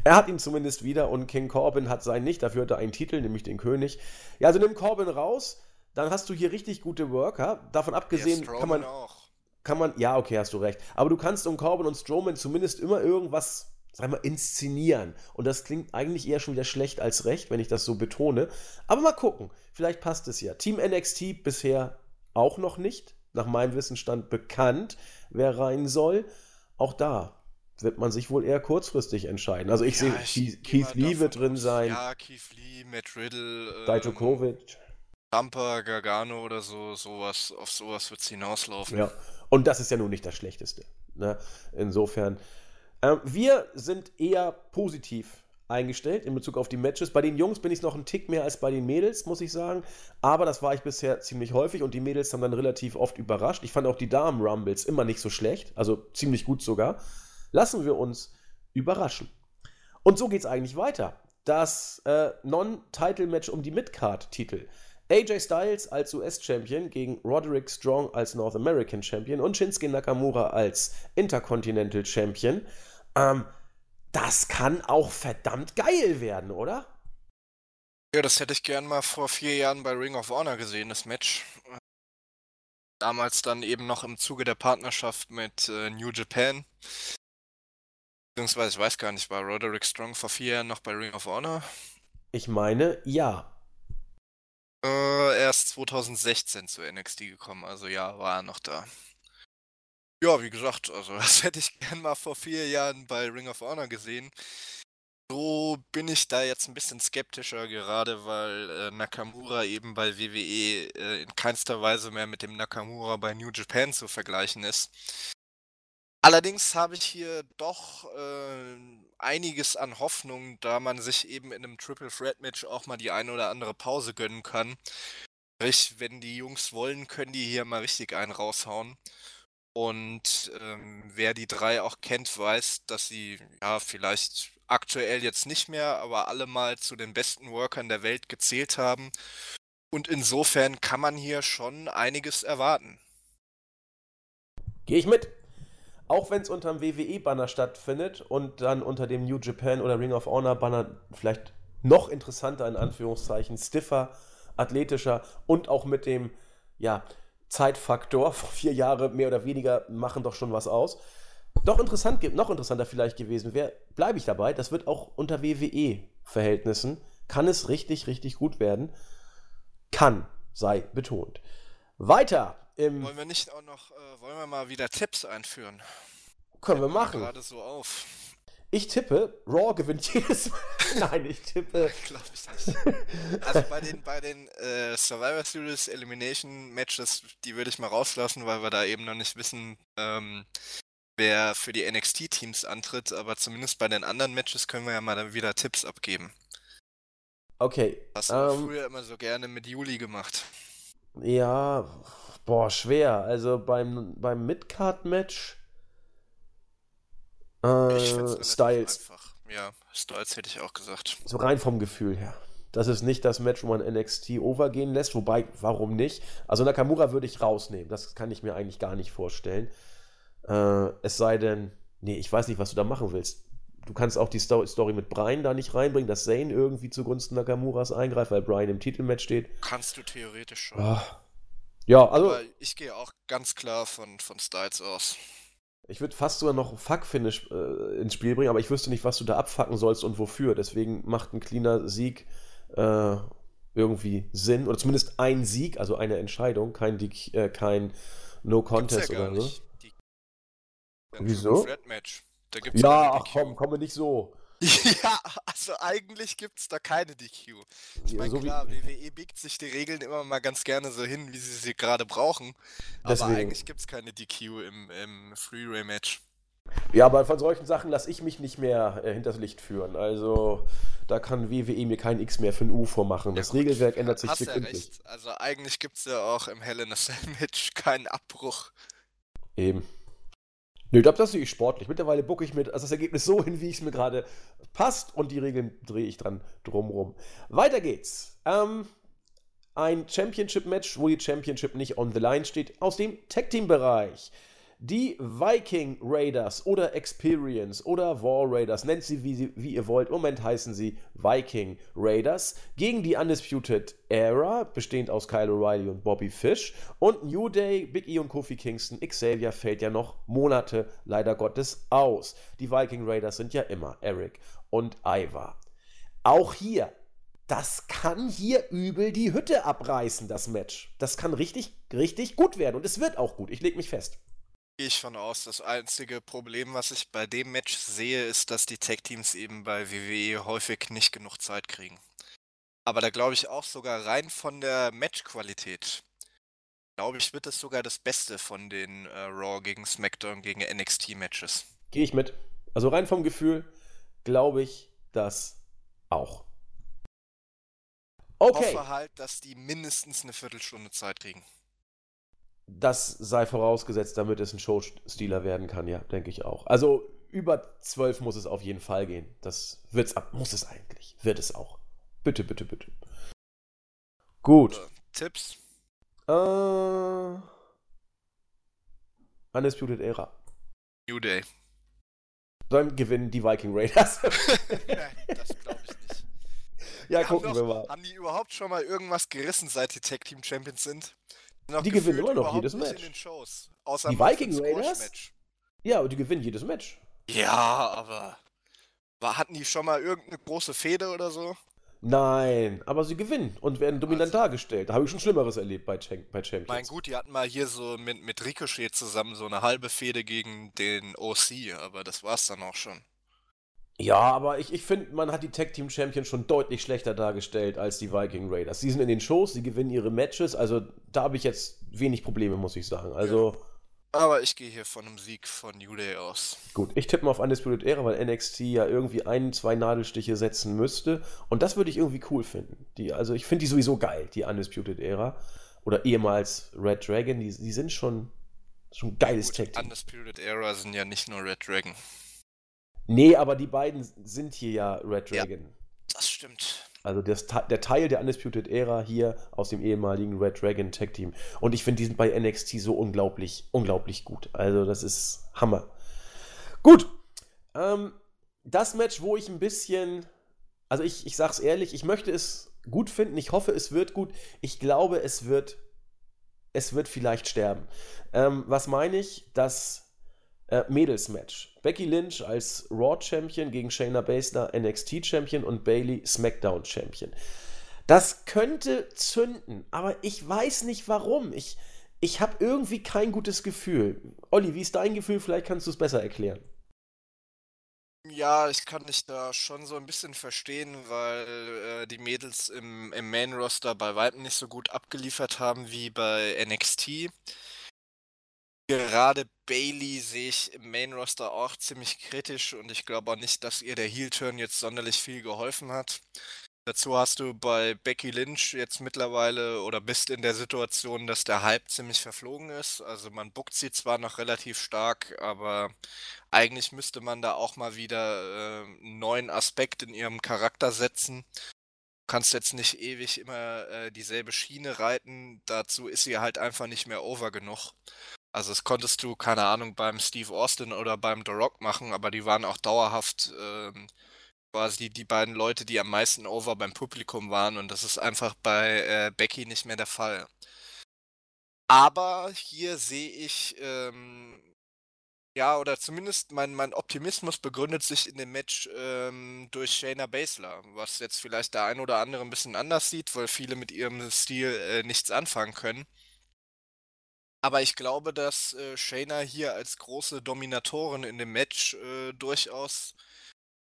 Er hat ihn zumindest wieder und King Corbin hat seinen nicht. Dafür hat er einen Titel, nämlich den König. Ja, also nimm Corbin raus. Dann hast du hier richtig gute Worker. Davon abgesehen Ja, kann man auch. kann man, ja, okay, hast du recht. Aber du kannst um Corbin und Strowman zumindest immer irgendwas, sag mal, inszenieren. Und das klingt eigentlich eher schon wieder schlecht als recht, wenn ich das so betone. Aber mal gucken, vielleicht passt es ja. Team NXT bisher auch noch nicht, nach meinem Wissensstand bekannt, wer rein soll. Auch da wird man sich wohl eher kurzfristig entscheiden. Also ich Ja, sehe, Keith, Keith Lee wird drin sein, Ja, Keith Lee, Matt Riddle, ähm, Dijakovic. Tampa, Gargano oder so, sowas, auf sowas wird es hinauslaufen. Ja, und das ist ja nun nicht das Schlechteste. Ne? Insofern, ähm, wir sind eher positiv eingestellt in Bezug auf die Matches. Bei den Jungs bin ich noch einen Tick mehr als bei den Mädels, muss ich sagen. Aber das war ich bisher ziemlich häufig und die Mädels haben dann relativ oft überrascht. Ich fand auch die Damen-Rumbles immer nicht so schlecht, also ziemlich gut sogar. Lassen wir uns überraschen. Und so geht es eigentlich weiter. Das äh, Non-Title-Match um die Midcard-Titel. AJ Styles als US-Champion gegen Roderick Strong als North American Champion und Shinsuke Nakamura als Intercontinental Champion. Ähm, das kann auch verdammt geil werden, oder? Ja, das hätte ich gern mal vor vier Jahren bei Ring of Honor gesehen, das Match. Damals dann eben noch im Zuge der Partnerschaft mit äh, New Japan. Beziehungsweise, ich weiß gar nicht, war Roderick Strong vor vier Jahren noch bei Ring of Honor? Ich meine, ja. Äh, erst 2016 zu NXT gekommen, also ja, war er noch da. Ja, wie gesagt, also das hätte ich gern mal vor vier Jahren bei Ring of Honor gesehen. So bin ich da jetzt ein bisschen skeptischer, gerade weil äh, Nakamura eben bei WWE äh, in keinster Weise mehr mit dem Nakamura bei New Japan zu vergleichen ist. Allerdings habe ich hier doch äh, einiges an Hoffnung, da man sich eben in einem Triple Threat Match auch mal die eine oder andere Pause gönnen kann. Sprich, wenn die Jungs wollen, können die hier mal richtig einen raushauen. Und ähm, wer die drei auch kennt, weiß, dass sie ja vielleicht aktuell jetzt nicht mehr, aber alle mal zu den besten Workern der Welt gezählt haben. Und insofern kann man hier schon einiges erwarten. Gehe ich mit. Auch wenn es unter dem WWE-Banner stattfindet und dann unter dem New Japan oder Ring of Honor-Banner vielleicht noch interessanter, in Anführungszeichen, stiffer, athletischer und auch mit dem, ja, Zeitfaktor, vier Jahre mehr oder weniger machen doch schon was aus. Doch interessant, noch interessanter vielleicht gewesen wäre, bleibe ich dabei, das wird auch unter WWE-Verhältnissen, kann es richtig, richtig gut werden. Kann, sei betont. Weiter im Wollen wir nicht auch noch, äh, wollen wir mal wieder Tipps einführen? können wir mir machen. Gerade so auf. Ich tippe, Raw gewinnt jedes Mal. Nein, ich tippe. Glaube ich nicht. Also bei den, bei den äh, Survivor Series Elimination Matches, die würde ich mal rauslassen, weil wir da eben noch nicht wissen, ähm, wer für die NXT-Teams antritt. Aber zumindest bei den anderen Matches können wir ja mal dann wieder Tipps abgeben. Okay. Hast du Ähm, früher immer so gerne mit Juli gemacht. ja, boah, schwer. Also beim, beim Midcard-Match. Ich Äh, relativ Styles. einfach. Ja, Styles hätte ich auch gesagt. So rein vom Gefühl her. Das ist nicht das Match, wo man NXT overgehen lässt. Wobei, warum nicht? Also Nakamura würde ich rausnehmen. Das kann ich mir eigentlich gar nicht vorstellen. Äh, es sei denn, nee, ich weiß nicht, was du da machen willst. Du kannst auch die Story mit Brian da nicht reinbringen, dass Zane irgendwie zugunsten Nakamuras eingreift, weil Brian im Titelmatch steht. Kannst du theoretisch schon. Oh. Ja, also. Aber ich gehe auch ganz klar von, von Styles aus. Ich würde fast sogar noch Fuck-Finish äh, ins Spiel bringen, aber ich wüsste nicht, was du da abfacken sollst und wofür. Deswegen macht ein cleaner Sieg äh, irgendwie Sinn. Oder zumindest ein Sieg, also eine Entscheidung, kein, äh, kein No Contest ja oder so. Wieso? ja, ach komm, komme nicht so. Ja, also eigentlich gibt es da keine DQ. Ich meine, so klar, WWE biegt sich die Regeln immer mal ganz gerne so hin, wie sie sie gerade brauchen. Deswegen. Aber eigentlich gibt es keine DQ im, im Freeway-Match. Ja, aber von solchen Sachen lasse ich mich nicht mehr äh, hinters Licht führen. Also da kann WWE mir kein X mehr für ein U vormachen. Das ja, Regelwerk ändert sich sekündlich. Ja also eigentlich gibt es ja auch im Hell in a Match keinen Abbruch. Eben. Nö, ich glaube, das sehe ich sportlich. Mittlerweile bucke ich mir also das Ergebnis so hin, wie es mir gerade passt und die Regeln drehe ich dran drumrum. Weiter geht's. Ähm, ein Championship-Match, wo die Championship nicht on the line steht, aus dem Tag-Team-Bereich. Die Viking Raiders oder Experience oder War Raiders, nennt sie wie, sie wie, ihr wollt. Im Moment heißen sie Viking Raiders gegen die Undisputed Era, bestehend aus Kyle O'Reilly und Bobby Fish und New Day, Big E und Kofi Kingston. Xavier fällt ja noch Monate leider Gottes aus. Die Viking Raiders sind ja immer Eric und Ivar. Auch hier das kann hier übel die Hütte abreißen, das Match. Das kann richtig, richtig gut werden und es wird auch gut. Ich lege mich fest. Gehe ich von aus. Das einzige Problem, was ich bei dem Match sehe, ist, dass die Tag-Teams eben bei WWE häufig nicht genug Zeit kriegen. Aber da glaube ich auch sogar rein von der Matchqualität. Glaube ich, wird es sogar das Beste von den äh, Raw gegen SmackDown gegen NXT-Matches. Gehe ich mit. Also rein vom Gefühl glaube ich das auch. Okay. Ich hoffe halt, dass die mindestens eine Viertelstunde Zeit kriegen. Das sei vorausgesetzt, damit es ein Showstealer werden kann, ja, denke ich auch. Also über 12 muss es auf jeden Fall gehen. Das wird's ab, muss es eigentlich. Wird es auch. Bitte, bitte, bitte. Gut. Äh, Tipps? Äh. Undisputed Era. New Day. Dann gewinnen die Viking Raiders. Das glaube ich nicht. Ja, die gucken wir mal. Haben die überhaupt schon mal irgendwas gerissen, seit die Tag Team Champions sind? Die gewinnen immer noch jedes Match. Shows, die Viking Raiders? Ja, und die gewinnen jedes Match. Ja, aber war, hatten die schon mal irgendeine große Fehde oder so? Nein, aber sie gewinnen und werden dominant also, dargestellt. Da habe ich schon Schlimmeres erlebt bei, Ch bei Champions. Mein gut, die hatten mal hier so mit, mit Ricochet zusammen so eine halbe Fehde gegen den OC, aber das war's dann auch schon. Ja, aber ich, ich finde, man hat die Tag Team Champions schon deutlich schlechter dargestellt als die Viking Raiders. Sie sind in den Shows, sie gewinnen ihre Matches, also da habe ich jetzt wenig Probleme, muss ich sagen. Also. Ja. Aber ich gehe hier von einem Sieg von New Day aus. Gut, ich tippe mal auf Undisputed Era, weil NXT ja irgendwie ein, zwei Nadelstiche setzen müsste. Und das würde ich irgendwie cool finden. Die, also ich finde die sowieso geil, die Undisputed Era. Oder ehemals Red Dragon, die, die sind schon, schon geiles Tag Team. Undisputed Era sind ja nicht nur Red Dragon. Nee, aber die beiden sind hier ja Red Dragon. Ja, das stimmt. Also das, der Teil der Undisputed Era hier aus dem ehemaligen Red Dragon Tag Team. Und ich finde, die sind bei NXT so unglaublich, unglaublich gut. Also das ist Hammer. Gut. Ähm, das Match, wo ich ein bisschen, also ich, ich sag's ehrlich, ich möchte es gut finden. Ich hoffe, es wird gut. Ich glaube, es wird, es wird vielleicht sterben. Ähm, was meine ich? Das äh, Mädels-Match. Becky Lynch als Raw-Champion gegen Shayna Baszler NXT-Champion und Bailey SmackDown-Champion. Das könnte zünden, aber ich weiß nicht warum. Ich, ich habe irgendwie kein gutes Gefühl. Olli, wie ist dein Gefühl? Vielleicht kannst du es besser erklären. Ja, ich kann dich da schon so ein bisschen verstehen, weil äh, die Mädels im, im Main-Roster bei Weitem nicht so gut abgeliefert haben wie bei NXT. Gerade Bailey sehe ich im Main Roster auch ziemlich kritisch und ich glaube auch nicht, dass ihr der Heel-Turn jetzt sonderlich viel geholfen hat. Dazu hast du bei Becky Lynch jetzt mittlerweile oder bist in der Situation, dass der Hype ziemlich verflogen ist. Also man buckt sie zwar noch relativ stark, aber eigentlich müsste man da auch mal wieder äh, einen neuen Aspekt in ihrem Charakter setzen. Du kannst jetzt nicht ewig immer äh, dieselbe Schiene reiten. Dazu ist sie halt einfach nicht mehr over genug. Also das konntest du, keine Ahnung, beim Steve Austin oder beim The Rock machen, aber die waren auch dauerhaft ähm, quasi die beiden Leute, die am meisten over beim Publikum waren und das ist einfach bei äh, Becky nicht mehr der Fall. Aber hier sehe ich, ähm, ja, oder zumindest mein, mein Optimismus begründet sich in dem Match ähm, durch Shayna Baszler, was jetzt vielleicht der ein oder andere ein bisschen anders sieht, weil viele mit ihrem Stil äh, nichts anfangen können. Aber ich glaube, dass äh, Shayna hier als große Dominatorin in dem Match äh, durchaus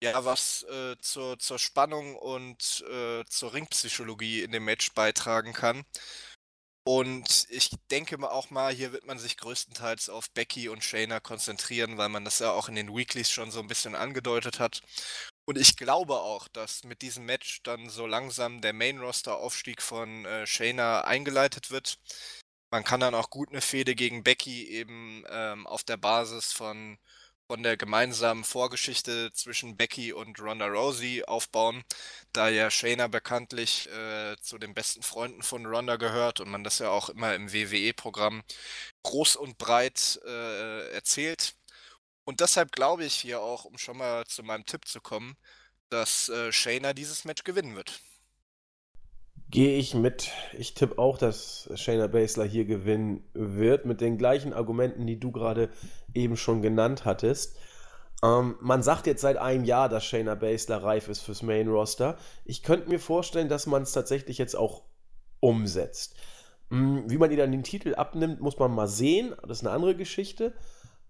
ja, was äh, zur, zur Spannung und äh, zur Ringpsychologie in dem Match beitragen kann. Und ich denke auch mal, hier wird man sich größtenteils auf Becky und Shayna konzentrieren, weil man das ja auch in den Weeklies schon so ein bisschen angedeutet hat. Und ich glaube auch, dass mit diesem Match dann so langsam der Main-Roster-Aufstieg von äh, Shayna eingeleitet wird. Man kann dann auch gut eine Fehde gegen Becky eben ähm, auf der Basis von von der gemeinsamen Vorgeschichte zwischen Becky und Ronda Rousey aufbauen, da ja Shayna bekanntlich äh, zu den besten Freunden von Ronda gehört und man das ja auch immer im WWE-Programm groß und breit äh, erzählt. Und deshalb glaube ich hier auch, um schon mal zu meinem Tipp zu kommen, dass äh, Shayna dieses Match gewinnen wird. Gehe ich mit. Ich tippe auch, dass Shayna Baszler hier gewinnen wird, mit den gleichen Argumenten, die du gerade eben schon genannt hattest. Ähm, man sagt jetzt seit einem Jahr, dass Shayna Baszler reif ist fürs Main Roster. Ich könnte mir vorstellen, dass man es tatsächlich jetzt auch umsetzt. Hm, wie man ihr dann den Titel abnimmt, muss man mal sehen. Das ist eine andere Geschichte.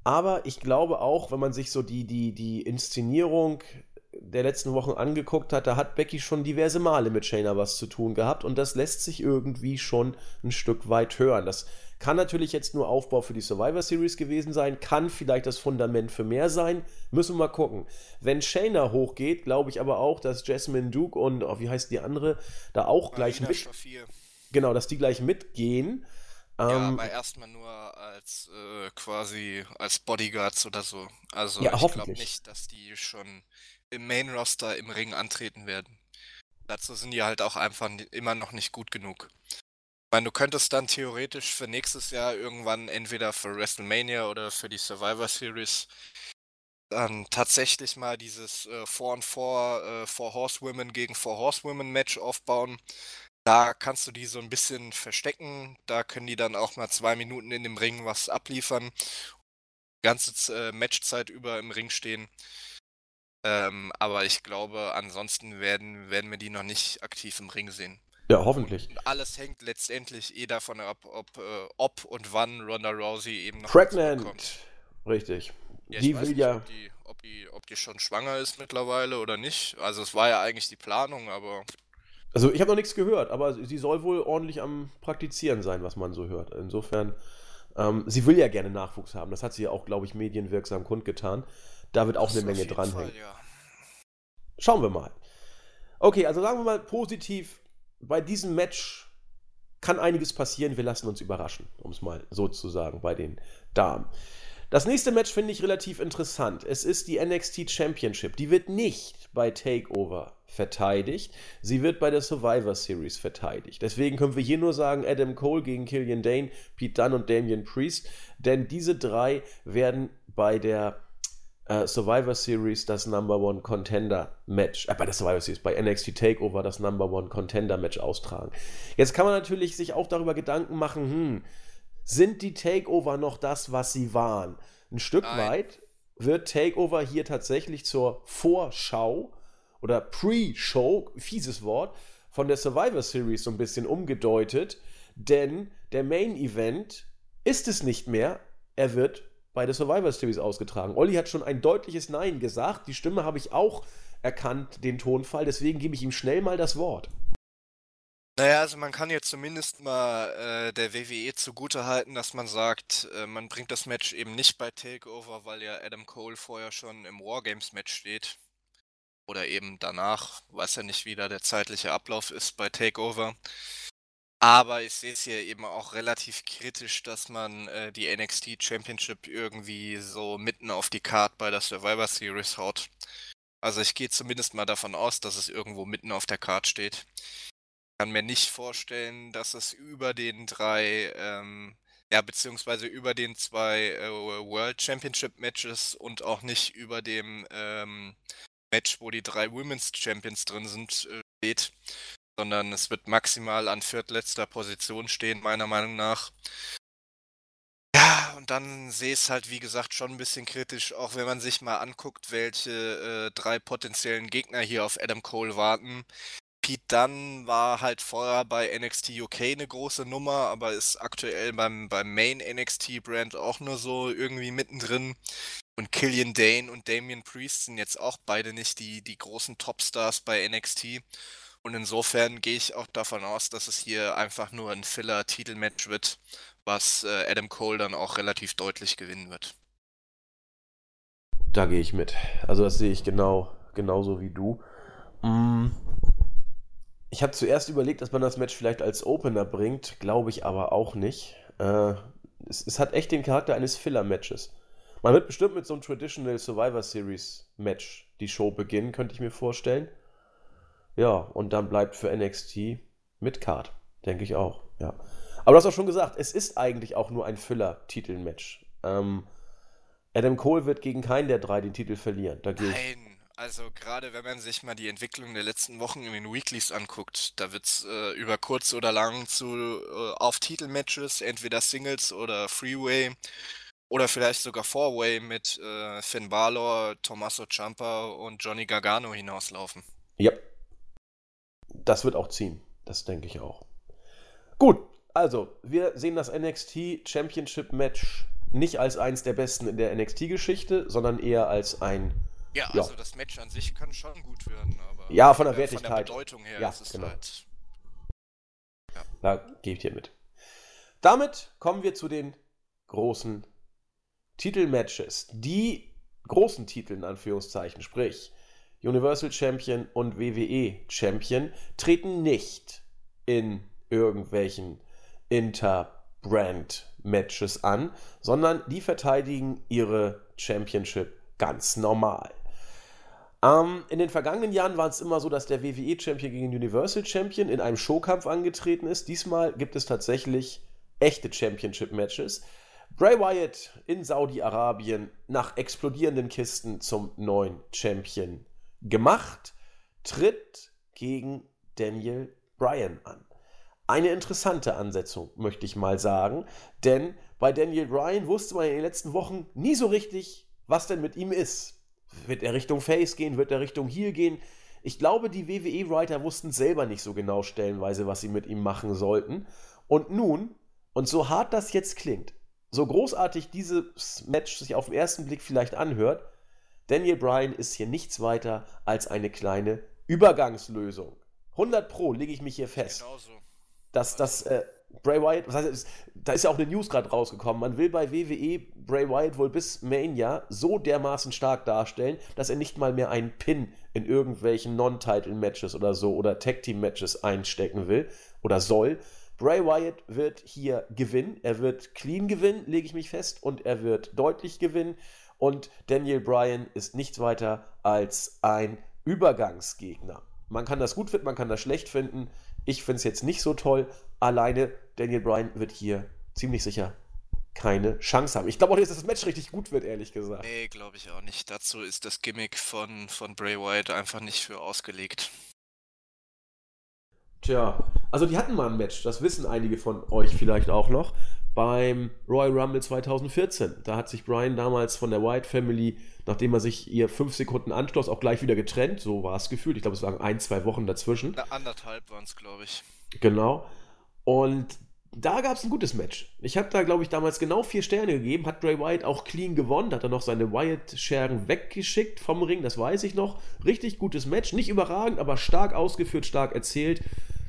Aber ich glaube auch, wenn man sich so die, die, die Inszenierung der letzten Wochen angeguckt hat, da hat Becky schon diverse Male mit Shayna was zu tun gehabt und das lässt sich irgendwie schon ein Stück weit hören. Das kann natürlich jetzt nur Aufbau für die Survivor Series gewesen sein, kann vielleicht das Fundament für mehr sein, müssen wir mal gucken. Wenn Shayna hochgeht, glaube ich aber auch, dass Jasmine Duke und, oh, wie heißt die andere, da auch gleich mit. Schafir. Genau, dass die gleich mitgehen. Ja, ähm, aber erstmal nur als äh, quasi als Bodyguards oder so. Also ja, ich glaube nicht, dass die schon im Main-Roster im Ring antreten werden. Dazu sind die halt auch einfach immer noch nicht gut genug. Ich meine, du könntest dann theoretisch für nächstes Jahr irgendwann entweder für WrestleMania oder für die Survivor Series dann tatsächlich mal dieses äh, 4 on 4 äh, Four Horsewomen gegen Four Horsewomen Match aufbauen. Da kannst du die so ein bisschen verstecken. Da können die dann auch mal zwei Minuten in dem Ring was abliefern. Ganze äh, Matchzeit über im Ring stehen. Ähm, aber ich glaube, ansonsten werden, werden wir die noch nicht aktiv im Ring sehen. Ja, hoffentlich. Und alles hängt letztendlich eh davon ab, ob, äh, ob und wann Ronda Rousey eben noch Pregnant. Richtig. Ja, die will nicht, ja. Ob die, ob, die, ob die schon schwanger ist mittlerweile oder nicht. Also es war ja eigentlich die Planung, aber. Also ich habe noch nichts gehört, aber sie soll wohl ordentlich am Praktizieren sein, was man so hört. Insofern, ähm, sie will ja gerne Nachwuchs haben. Das hat sie ja auch, glaube ich, medienwirksam kundgetan. Da wird auch das eine Menge dranhängen. Ja. Schauen wir mal. Okay, also sagen wir mal positiv, bei diesem Match kann einiges passieren. Wir lassen uns überraschen, um es mal so zu sagen, bei den Damen. Das nächste Match finde ich relativ interessant. Es ist die NXT Championship. Die wird nicht bei Takeover verteidigt. Sie wird bei der Survivor Series verteidigt. Deswegen können wir hier nur sagen, Adam Cole gegen Killian Dane, Pete Dunne und Damian Priest. Denn diese drei werden bei der äh, Survivor Series das Number One Contender Match, äh, bei der Survivor Series, bei NXT Takeover das Number One Contender Match austragen. Jetzt kann man natürlich sich auch darüber Gedanken machen, hm, sind die Takeover noch das, was sie waren? Ein Stück Nein. weit wird Takeover hier tatsächlich zur Vorschau oder Pre-Show, fieses Wort, von der Survivor Series so ein bisschen umgedeutet, denn der Main Event ist es nicht mehr, er wird bei der Survivor Series ausgetragen. Olli hat schon ein deutliches Nein gesagt. Die Stimme habe ich auch erkannt, den Tonfall. Deswegen gebe ich ihm schnell mal das Wort. Naja, also man kann jetzt zumindest mal äh, der WWE zugutehalten, dass man sagt, äh, man bringt das Match eben nicht bei Takeover, weil ja Adam Cole vorher schon im Wargames-Match steht. oder eben danach, weiß ja nicht, wie da der zeitliche Ablauf ist bei Takeover. Aber ich sehe es hier eben auch relativ kritisch, dass man äh, die NXT Championship irgendwie so mitten auf die Card bei der Survivor Series haut. Also ich gehe zumindest mal davon aus, dass es irgendwo mitten auf der Card steht. Ich kann mir nicht vorstellen, dass es über den drei, ähm, ja, beziehungsweise über den zwei äh, World Championship Matches und auch nicht über dem ähm, Match, wo die drei Women's Champions drin sind, äh, steht sondern es wird maximal an viertletzter Position stehen, meiner Meinung nach. Ja, und dann sehe ich es halt, wie gesagt, schon ein bisschen kritisch, auch wenn man sich mal anguckt, welche äh, drei potenziellen Gegner hier auf Adam Cole warten. Pete Dunn war halt vorher bei NXT UK eine große Nummer, aber ist aktuell beim, beim Main NXT-Brand auch nur so irgendwie mittendrin. Und Killian Dane und Damian Priest sind jetzt auch beide nicht die, die großen Topstars bei NXT. Und insofern gehe ich auch davon aus, dass es hier einfach nur ein Filler-Titelmatch wird, was äh, Adam Cole dann auch relativ deutlich gewinnen wird. Da gehe ich mit. Also das sehe ich genau, genauso wie du. Mm. Ich habe zuerst überlegt, dass man das Match vielleicht als Opener bringt, glaube ich aber auch nicht. Äh, es, es, hat echt den Charakter eines Filler-Matches. Man wird bestimmt mit so einem Traditional Survivor Series Match die Show beginnen, könnte ich mir vorstellen. Ja, und dann bleibt für NXT mit Card, denke ich auch. Ja. Aber du hast auch schon gesagt, es ist eigentlich auch nur ein Füller-Titelmatch. Ähm, Adam Cole wird gegen keinen der drei den Titel verlieren. Da Nein, also gerade wenn man sich mal die Entwicklung der letzten Wochen in den Weeklies anguckt, da wird es äh, über kurz oder lang zu äh, auf Titelmatches, entweder Singles oder Freeway oder vielleicht sogar Fourway mit äh, Finn Balor, Tommaso Ciampa und Johnny Gargano hinauslaufen. Ja, das wird auch ziehen. Das denke ich auch. Gut, also, wir sehen das NXT Championship Match nicht als eins der besten in der NXT-Geschichte, sondern eher als ein. Ja, ja, also das Match an sich kann schon gut werden, aber. Ja, von der Wertigkeit. Von der Bedeutung her ja, ist es genau. halt. Ja. Da gebe ich dir mit. Damit kommen wir zu den großen Titelmatches. Die großen Titel in Anführungszeichen, sprich Universal Champion und WWE Champion treten nicht in irgendwelchen Inter-Brand-Matches an, sondern die verteidigen ihre Championship ganz normal. Ähm, in den vergangenen Jahren war es immer so, dass der WWE Champion gegen den Universal Champion in einem Showkampf angetreten ist. Diesmal gibt es tatsächlich echte Championship-Matches. Bray Wyatt in Saudi-Arabien nach explodierenden Kisten zum neuen Champion gemacht, tritt gegen Daniel Bryan an. Eine interessante Ansetzung, möchte ich mal sagen, denn bei Daniel Bryan wusste man in den letzten Wochen nie so richtig, was denn mit ihm ist. Wird er Richtung Face gehen, wird er Richtung Heel gehen? Ich glaube, die WWE-Writer wussten selber nicht so genau stellenweise, was sie mit ihm machen sollten. Und nun, und so hart das jetzt klingt, so großartig dieses Match sich auf den ersten Blick vielleicht anhört, Daniel Bryan ist hier nichts weiter als eine kleine Übergangslösung. 100 Pro lege ich mich hier fest. Genauso. Dass das äh, Bray Wyatt, was heißt, da ist ja auch eine News gerade rausgekommen. Man will bei WWE Bray Wyatt wohl bis Mania so dermaßen stark darstellen, dass er nicht mal mehr einen Pin in irgendwelchen Non-Title-Matches oder so oder Tag-Team-Matches einstecken will oder soll. Bray Wyatt wird hier gewinnen. Er wird clean gewinnen, lege ich mich fest, und er wird deutlich gewinnen. Und Daniel Bryan ist nichts weiter als ein Übergangsgegner. Man kann das gut finden, man kann das schlecht finden. Ich finde es jetzt nicht so toll. Alleine Daniel Bryan wird hier ziemlich sicher keine Chance haben. Ich glaube auch nicht, dass das Match richtig gut wird, ehrlich gesagt. Nee, glaube ich auch nicht. Dazu ist das Gimmick von, von Bray Wyatt einfach nicht für ausgelegt. Tja, also die hatten mal ein Match, das wissen einige von euch vielleicht auch noch beim Royal Rumble 2014. Da hat sich Brian damals von der White Family, nachdem er sich ihr fünf Sekunden anschloss, auch gleich wieder getrennt. So war es gefühlt. Ich glaube, es waren ein, zwei Wochen dazwischen. Na, anderthalb waren es, glaube ich. Genau. Und da gab es ein gutes Match. Ich habe da, glaube ich, damals genau vier Sterne gegeben. Hat Bray Wyatt auch clean gewonnen. Hat er noch seine Wyatt-Schergen weggeschickt vom Ring. Das weiß ich noch. Richtig gutes Match. Nicht überragend, aber stark ausgeführt, stark erzählt.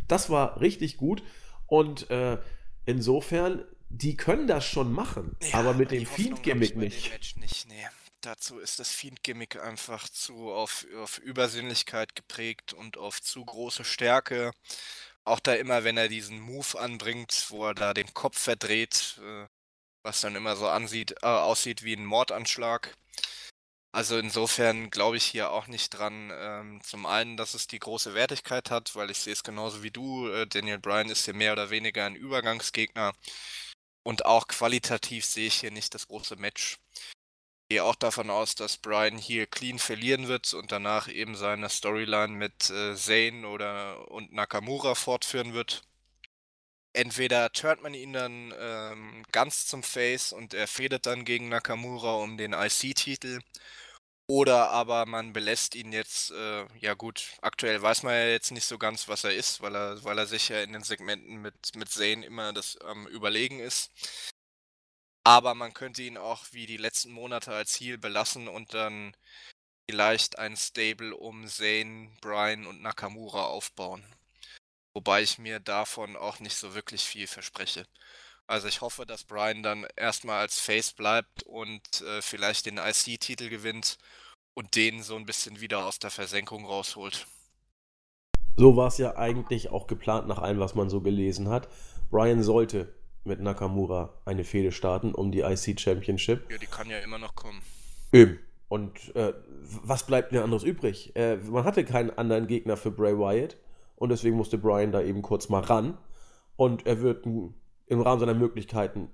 Das war richtig gut. Und äh, insofern die können das schon machen, ja, aber mit dem Fiend-Gimmick nicht. nicht nee. dazu ist das Fiend-Gimmick einfach zu auf, auf Übersinnlichkeit geprägt und auf zu große Stärke. Auch da immer, wenn er diesen Move anbringt, wo er da den Kopf verdreht, äh, was dann immer so ansieht, äh, aussieht wie ein Mordanschlag. Also insofern glaube ich hier auch nicht dran. Ähm, zum einen, dass es die große Wertigkeit hat, weil ich sehe es genauso wie du. Äh, Daniel Bryan ist hier mehr oder weniger ein Übergangsgegner. Und auch qualitativ sehe ich hier nicht das große Match. Ich gehe auch davon aus, dass Bryan hier clean verlieren wird und danach eben seine Storyline mit äh, Zayn oder und Nakamura fortführen wird. Entweder turnt man ihn dann ähm, ganz zum Face und er fädet dann gegen Nakamura um den IC-Titel oder aber man belässt ihn jetzt, äh, ja gut, aktuell weiß man ja jetzt nicht so ganz, was er ist, weil er, weil er sich ja in den Segmenten mit, mit Zane immer das ähm, Überlegen ist. Aber man könnte ihn auch wie die letzten Monate als Heal belassen und dann vielleicht ein Stable um Zane, Brian und Nakamura aufbauen. Wobei ich mir davon auch nicht so wirklich viel verspreche. Also ich hoffe, dass Brian dann erstmal als Face bleibt und äh, vielleicht den IC-Titel gewinnt und den so ein bisschen wieder aus der Versenkung rausholt. So war es ja eigentlich auch geplant nach allem, was man so gelesen hat. Brian sollte mit Nakamura eine Fehde starten um die IC Championship. Ja, die kann ja immer noch kommen. Eben. Und äh, was bleibt mir anderes übrig? Äh, man hatte keinen anderen Gegner für Bray Wyatt und deswegen musste Brian da eben kurz mal ran. Und er wird ein im Rahmen seiner Möglichkeiten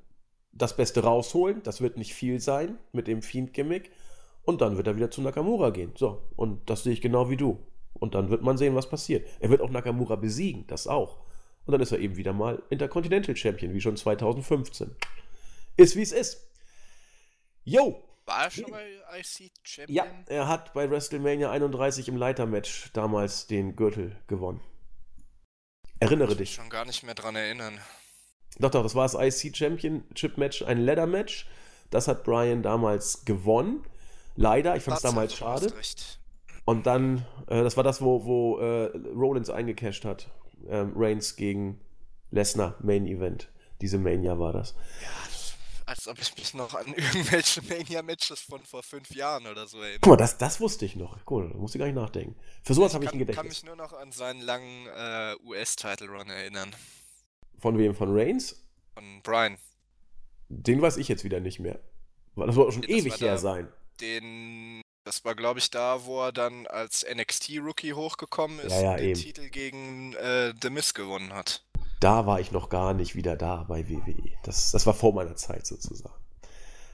das Beste rausholen. Das wird nicht viel sein mit dem Fiend-Gimmick. Und dann wird er wieder zu Nakamura gehen. So, und das sehe ich genau wie du. Und dann wird man sehen, was passiert. Er wird auch Nakamura besiegen, das auch. Und dann ist er eben wieder mal Intercontinental Champion, wie schon 2015. Ist wie es ist. Yo! War er schon mal IC Champion? Ja, er hat bei WrestleMania 31 im Leitermatch damals den Gürtel gewonnen. Erinnere ich dich. Ich schon gar nicht mehr dran erinnern. Doch, doch, das war das IC Championship Match, ein Leather Match. Das hat Brian damals gewonnen. Leider, ich fand es damals schade. Und dann, äh, das war das, wo, wo äh, Rollins eingecasht hat. Ähm, Reigns gegen Lesnar, Main Event. Diese Mania war das. Ja, als ob ich mich noch an irgendwelche Mania-Matches von vor fünf Jahren oder so erinnere. Guck mal, das, das wusste ich noch. Cool, da musste ich gar nicht nachdenken. Für sowas habe ich ein Gedächtnis. Ich kann mich nur noch an seinen langen äh, US-Title-Run erinnern. Von wem? Von Reigns? Von Brian. Den weiß ich jetzt wieder nicht mehr. Das soll schon nee, ewig her sein. Den, das war, glaube ich, da, wo er dann als NXT-Rookie hochgekommen ist ja, ja, und den eben. Titel gegen äh, The Miz gewonnen hat. Da war ich noch gar nicht wieder da bei WWE. Das, das war vor meiner Zeit sozusagen.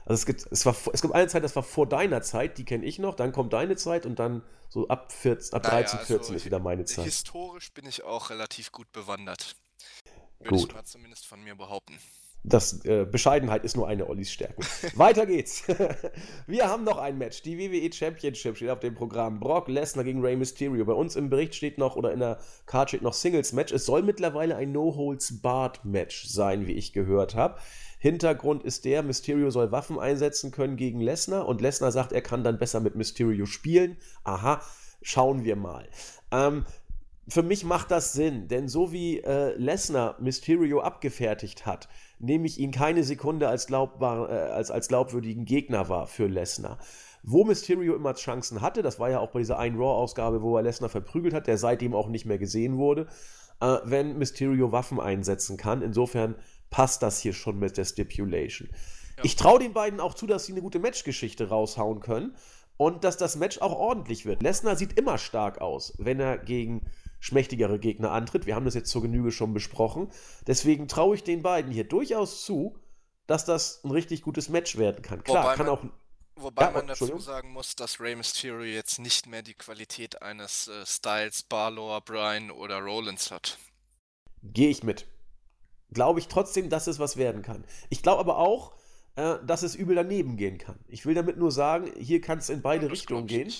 Also es gibt, es, war, es gibt eine Zeit, das war vor deiner Zeit, die kenne ich noch, dann kommt deine Zeit und dann so ab, 14, ab naja, 13, 14 also ist wieder meine Zeit. Historisch bin ich auch relativ gut bewandert. Würde Gut. ich mal zumindest von mir behaupten. Das äh, Bescheidenheit ist nur eine Ollis Stärke. Weiter geht's. Wir haben noch ein Match. Die WWE Championship steht auf dem Programm. Brock Lesnar gegen Rey Mysterio. Bei uns im Bericht steht noch oder in der Card steht noch Singles Match. Es soll mittlerweile ein No Holds Barred Match sein, wie ich gehört habe. Hintergrund ist der, Mysterio soll Waffen einsetzen können gegen Lesnar und Lesnar sagt, er kann dann besser mit Mysterio spielen. Aha, schauen wir mal. Ähm, für mich macht das Sinn, denn so wie äh, Lesnar Mysterio abgefertigt hat, nehme ich ihn keine Sekunde als, glaubbar, äh, als, als glaubwürdigen Gegner wahr für Lesnar. Wo Mysterio immer Chancen hatte, das war ja auch bei dieser einen Raw-Ausgabe, wo er Lesnar verprügelt hat, der seitdem auch nicht mehr gesehen wurde, äh, wenn Mysterio Waffen einsetzen kann. Insofern passt das hier schon mit der Stipulation. Ja. Ich traue den beiden auch zu, dass sie eine gute Matchgeschichte raushauen können und dass das Match auch ordentlich wird. Lesnar sieht immer stark aus, wenn er gegen schmächtigere Gegner antritt. Wir haben das jetzt zur Genüge schon besprochen. Deswegen traue ich den beiden hier durchaus zu, dass das ein richtig gutes Match werden kann. Klar, wobei kann man, auch. Wobei ja, man dazu sagen muss, dass Rey Mysterio jetzt nicht mehr die Qualität eines äh, Styles, Balor, Bryan oder Rollins hat. Gehe ich mit. Glaube ich trotzdem, dass es was werden kann. Ich glaube aber auch, äh, dass es übel daneben gehen kann. Ich will damit nur sagen, hier kann es in beide ja, Richtungen gehen.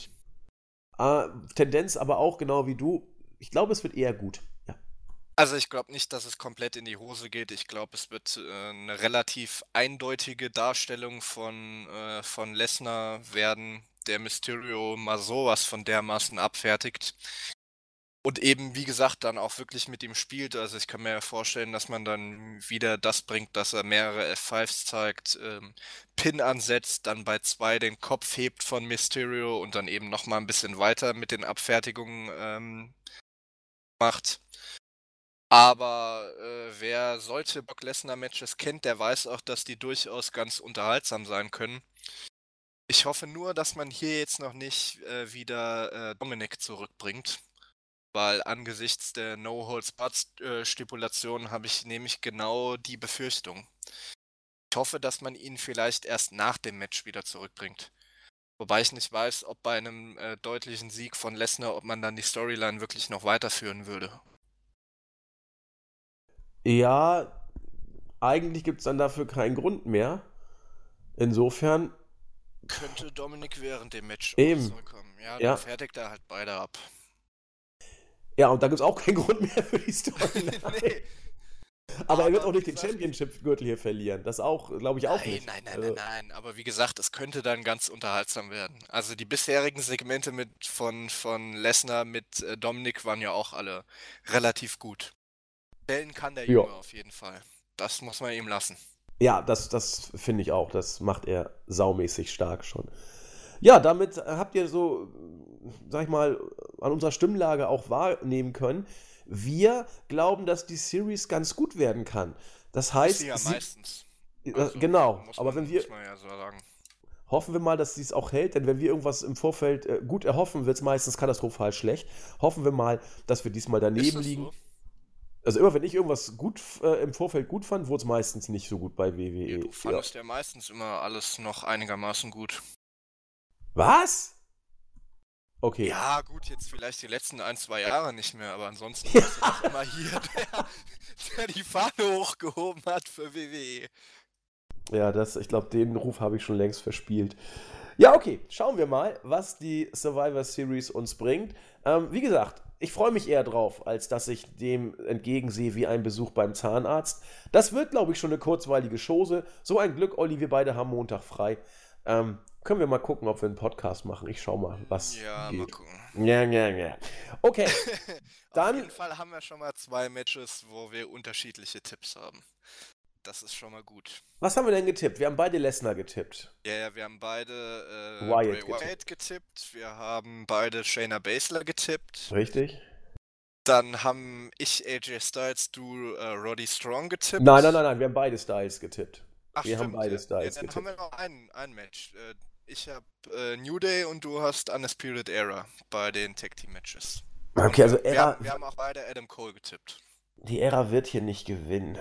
Äh, Tendenz aber auch, genau wie du, ich glaube, es wird eher gut. Ja. Also ich glaube nicht, dass es komplett in die Hose geht. Ich glaube, es wird äh, eine relativ eindeutige Darstellung von, äh, von Lesnar werden, der Mysterio mal sowas von dermaßen abfertigt. und eben, wie gesagt, dann auch wirklich mit ihm spielt. Also ich kann mir ja vorstellen, dass man dann wieder das bringt, dass er mehrere F5s zeigt, ähm, Pin ansetzt, dann bei zwei den Kopf hebt von Mysterio und dann eben nochmal ein bisschen weiter mit den Abfertigungen ähm, macht. Aber äh, wer solche Brock Lesnar-Matches kennt, der weiß auch, dass die durchaus ganz unterhaltsam sein können. Ich hoffe nur, dass man hier jetzt noch nicht äh, wieder äh, Dominik zurückbringt, weil angesichts der No-Holds-Barred-Stipulation habe ich nämlich genau die Befürchtung. Ich hoffe, dass man ihn vielleicht erst nach dem Match wieder zurückbringt. Wobei ich nicht weiß, ob bei einem äh, deutlichen Sieg von Lesnar, ob man dann die Storyline wirklich noch weiterführen würde. Ja, eigentlich gibt es dann dafür keinen Grund mehr. Insofern. Könnte Dominik während dem Match Eben. zurückkommen. Ja, dann Ja. fertigt er halt beide ab. Ja, und da gibt es auch keinen Grund mehr für die Storyline. nee. Aber er wird auch nicht den Championship-Gürtel hier verlieren. Das auch, glaube ich, auch nein, nicht. nein, nein, Also, nein, nein. Aber wie gesagt, es könnte dann ganz unterhaltsam werden. Also die bisherigen Segmente mit von, von Lesnar mit äh, Dominik waren ja auch alle relativ gut. Stellen kann der. Junge auf jeden Fall. Das muss man ihm lassen. Ja, das, das finde ich auch. Das macht er saumäßig stark schon. Ja, damit habt ihr so, sag ich mal, an unserer Stimmlage auch wahrnehmen können. Wir glauben, dass die Series ganz gut werden kann. Das heißt, Sie ja sie- meistens. äh, Also, genau. muss Aber man, wenn wir, man ja so sagen. hoffen wir mal, dass sie es auch hält, denn wenn wir irgendwas im Vorfeld äh, gut erhoffen, wird es meistens katastrophal schlecht. Hoffen wir mal, dass wir diesmal daneben liegen. so? Also immer wenn ich irgendwas gut äh, im Vorfeld gut fand, wurde es meistens nicht so gut bei WWE. Ja, du Ja. fandest ja meistens immer alles noch einigermaßen gut. Was? Okay. Ja, gut, jetzt vielleicht die letzten ein, zwei Jahre nicht mehr, aber ansonsten warst du doch immer hier, der, der die Fahne hochgehoben hat für. WWE. Ja, das, ich glaube, den Ruf habe ich schon längst verspielt. Ja, okay, schauen wir mal, was die Survivor Series uns bringt. Ähm, wie gesagt, ich freue mich eher drauf, als dass ich dem entgegensehe wie ein Besuch beim Zahnarzt. Das wird, glaube ich, schon eine kurzweilige Chose. So ein Glück, Olli, wir beide haben Montag frei. Ähm, können wir mal gucken, ob wir einen Podcast machen. Ich schau mal, was Ja, mal geht. gucken. Ja, ja, ja. Okay, Dann- Auf jeden Fall haben wir schon mal zwei Matches, wo wir unterschiedliche Tipps haben. Das ist schon mal gut. was haben wir denn getippt? Wir haben beide Lesnar getippt. Ja, ja, wir haben beide äh, Wyatt Bray Wyatt getippt. Wir haben beide Shayna Baszler getippt. Richtig? Dann haben ich AJ Styles, du äh, Roddy Strong getippt. Nein, nein, nein, nein, wir haben beide Styles getippt. Ach, Wir haben stimmt, beide ja. Styles ja, Dann haben getippt. wir noch ein, ein Match. Äh, Ich habe äh, New Day und du hast Undisputed Era bei den Tag Team Matches. Okay, also Wir, Era, haben, wir haben auch beide Adam Cole getippt. die Era wird hier nicht gewinnen.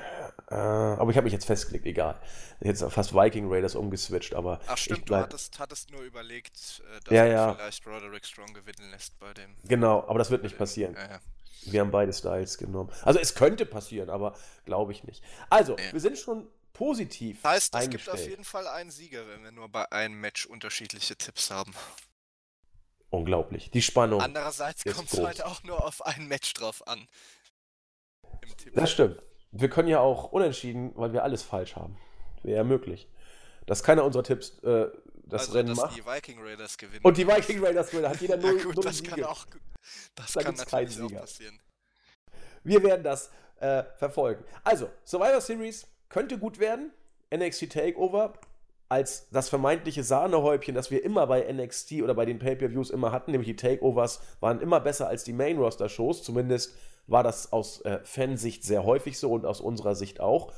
Äh, aber ich habe mich jetzt festgelegt, egal. Jetzt fast Viking Raiders umgeswitcht, aber Ach ich stimmt, du bleib. hattest, hattest nur überlegt, äh, dass Ja, ja. vielleicht Roderick Strong gewinnen lässt bei dem. Genau, aber das wird nicht passieren. Ja, ja. Wir haben beide Styles genommen. Also es könnte passieren, aber glaube ich nicht. Also, wir sind schon positiv Das heißt, es gibt auf jeden Fall einen Sieger, wenn wir nur bei einem Match unterschiedliche Tipps haben. Unglaublich. Die Spannung. Andererseits kommt es halt auch nur auf ein Match drauf an. Das stimmt. Wir können ja auch unentschieden, weil wir alles falsch haben. Wäre ja möglich. Dass keiner unserer Tipps äh, das also, Rennen dass macht. die Viking Raiders gewinnen. Und die Viking Raiders gewinnen. Hat jeder null, gut, null das kann Siege. auch. Das Da kann gibt's keinen Sieger. passieren. Wir werden das äh, verfolgen. Also, Survivor Series könnte gut werden. NXT Takeover als das vermeintliche Sahnehäubchen, das wir immer bei NXT oder bei den Pay-Per-Views immer hatten, nämlich die Takeovers waren immer besser als die Main-Roster-Shows. Zumindest war das aus äh, Fansicht sehr häufig so und aus unserer Sicht auch.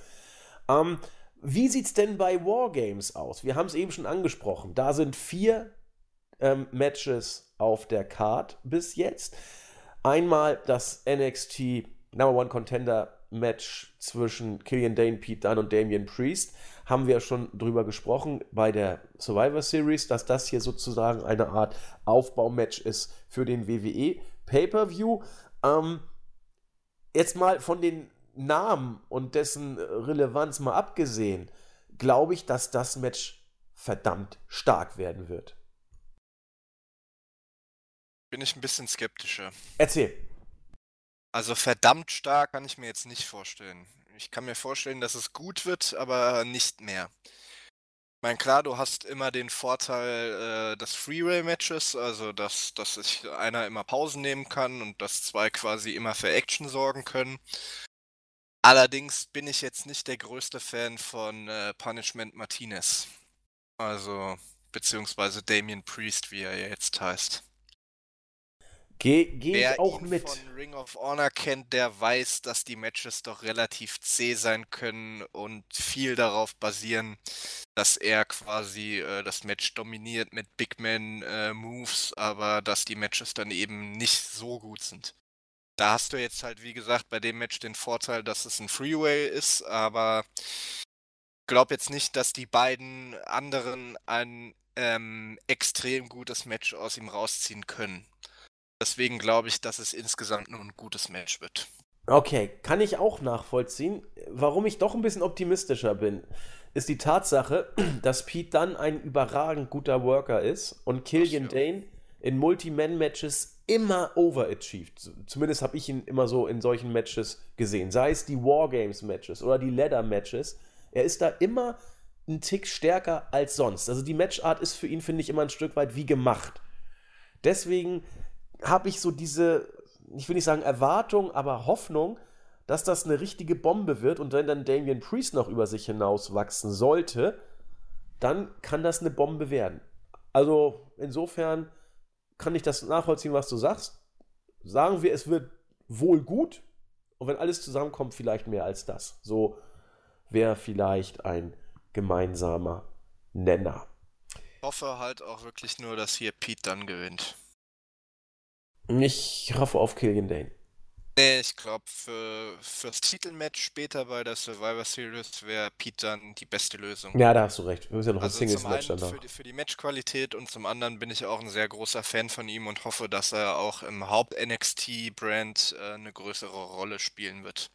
Ähm, wie sieht es denn bei Wargames aus? Wir haben es eben schon angesprochen. Da sind vier ähm, Matches auf der Card bis jetzt. Einmal das NXT Number One Contender Match zwischen Killian Dane, Pete Dunne und Damian Priest. Haben wir schon drüber gesprochen bei der Survivor Series, dass das hier sozusagen eine Art Aufbaumatch ist für den WWE Pay-Per-View. Ähm, jetzt mal von den Namen und dessen Relevanz mal abgesehen, glaube ich, dass das Match verdammt stark werden wird. Bin ich ein bisschen skeptischer. Erzähl. Also verdammt stark kann ich mir jetzt nicht vorstellen. Ich kann mir vorstellen, dass es gut wird, aber nicht mehr. Ich meine, klar, du hast immer den Vorteil äh, des Freeway-Matches, also dass, dass sich einer immer Pausen nehmen kann und dass zwei quasi immer für Action sorgen können. Allerdings bin ich jetzt nicht der größte Fan von äh, Punishment Martinez. Also, beziehungsweise Damien Priest, wie er jetzt heißt. Gehe geh Wer ich auch ihn mit. von Ring of Honor kennt, der weiß, dass die Matches doch relativ zäh sein können und viel darauf basieren, dass er quasi äh, das Match dominiert mit Big Man äh, Moves, aber dass die Matches dann eben nicht so gut sind. Da hast du jetzt halt, wie gesagt, bei dem Match den Vorteil, dass es ein Freeway ist, aber glaube jetzt nicht, dass die beiden anderen ein ähm, extrem gutes Match aus ihm rausziehen können. Deswegen glaube ich, dass es insgesamt nur ein gutes Match wird. Okay, kann ich auch nachvollziehen. Warum ich doch ein bisschen optimistischer bin, ist die Tatsache, dass Pete dann ein überragend guter Worker ist und Killian Ach, ja. Dane in Multi-Man-Matches immer overachieved. Zumindest habe ich ihn immer so in solchen Matches gesehen. Sei es die Wargames-Matches oder die Ladder-Matches. Er ist da immer ein Tick stärker als sonst. Also die Matchart ist für ihn, finde ich, immer ein Stück weit wie gemacht. Deswegen habe ich so diese, ich will nicht sagen Erwartung, aber Hoffnung, dass das eine richtige Bombe wird und wenn dann Damian Priest noch über sich hinaus wachsen sollte, dann kann das eine Bombe werden. Also insofern kann ich das nachvollziehen, was du sagst. Sagen wir, es wird wohl gut und wenn alles zusammenkommt, vielleicht mehr als das. So wäre vielleicht ein gemeinsamer Nenner. Ich hoffe halt auch wirklich nur, dass hier Pete dann gewinnt. Ich hoffe auf Killian Dane. Nee, ich glaube, für, fürs Titelmatch später bei der Survivor Series wäre Pete dann die beste Lösung. Ja, da hast du recht. Wir müssen ja noch Also ein Singles-Match danach. für die, für die Matchqualität und zum anderen bin ich auch ein sehr großer Fan von ihm und hoffe, dass er auch im Haupt-NXT-Brand äh, eine größere Rolle spielen wird.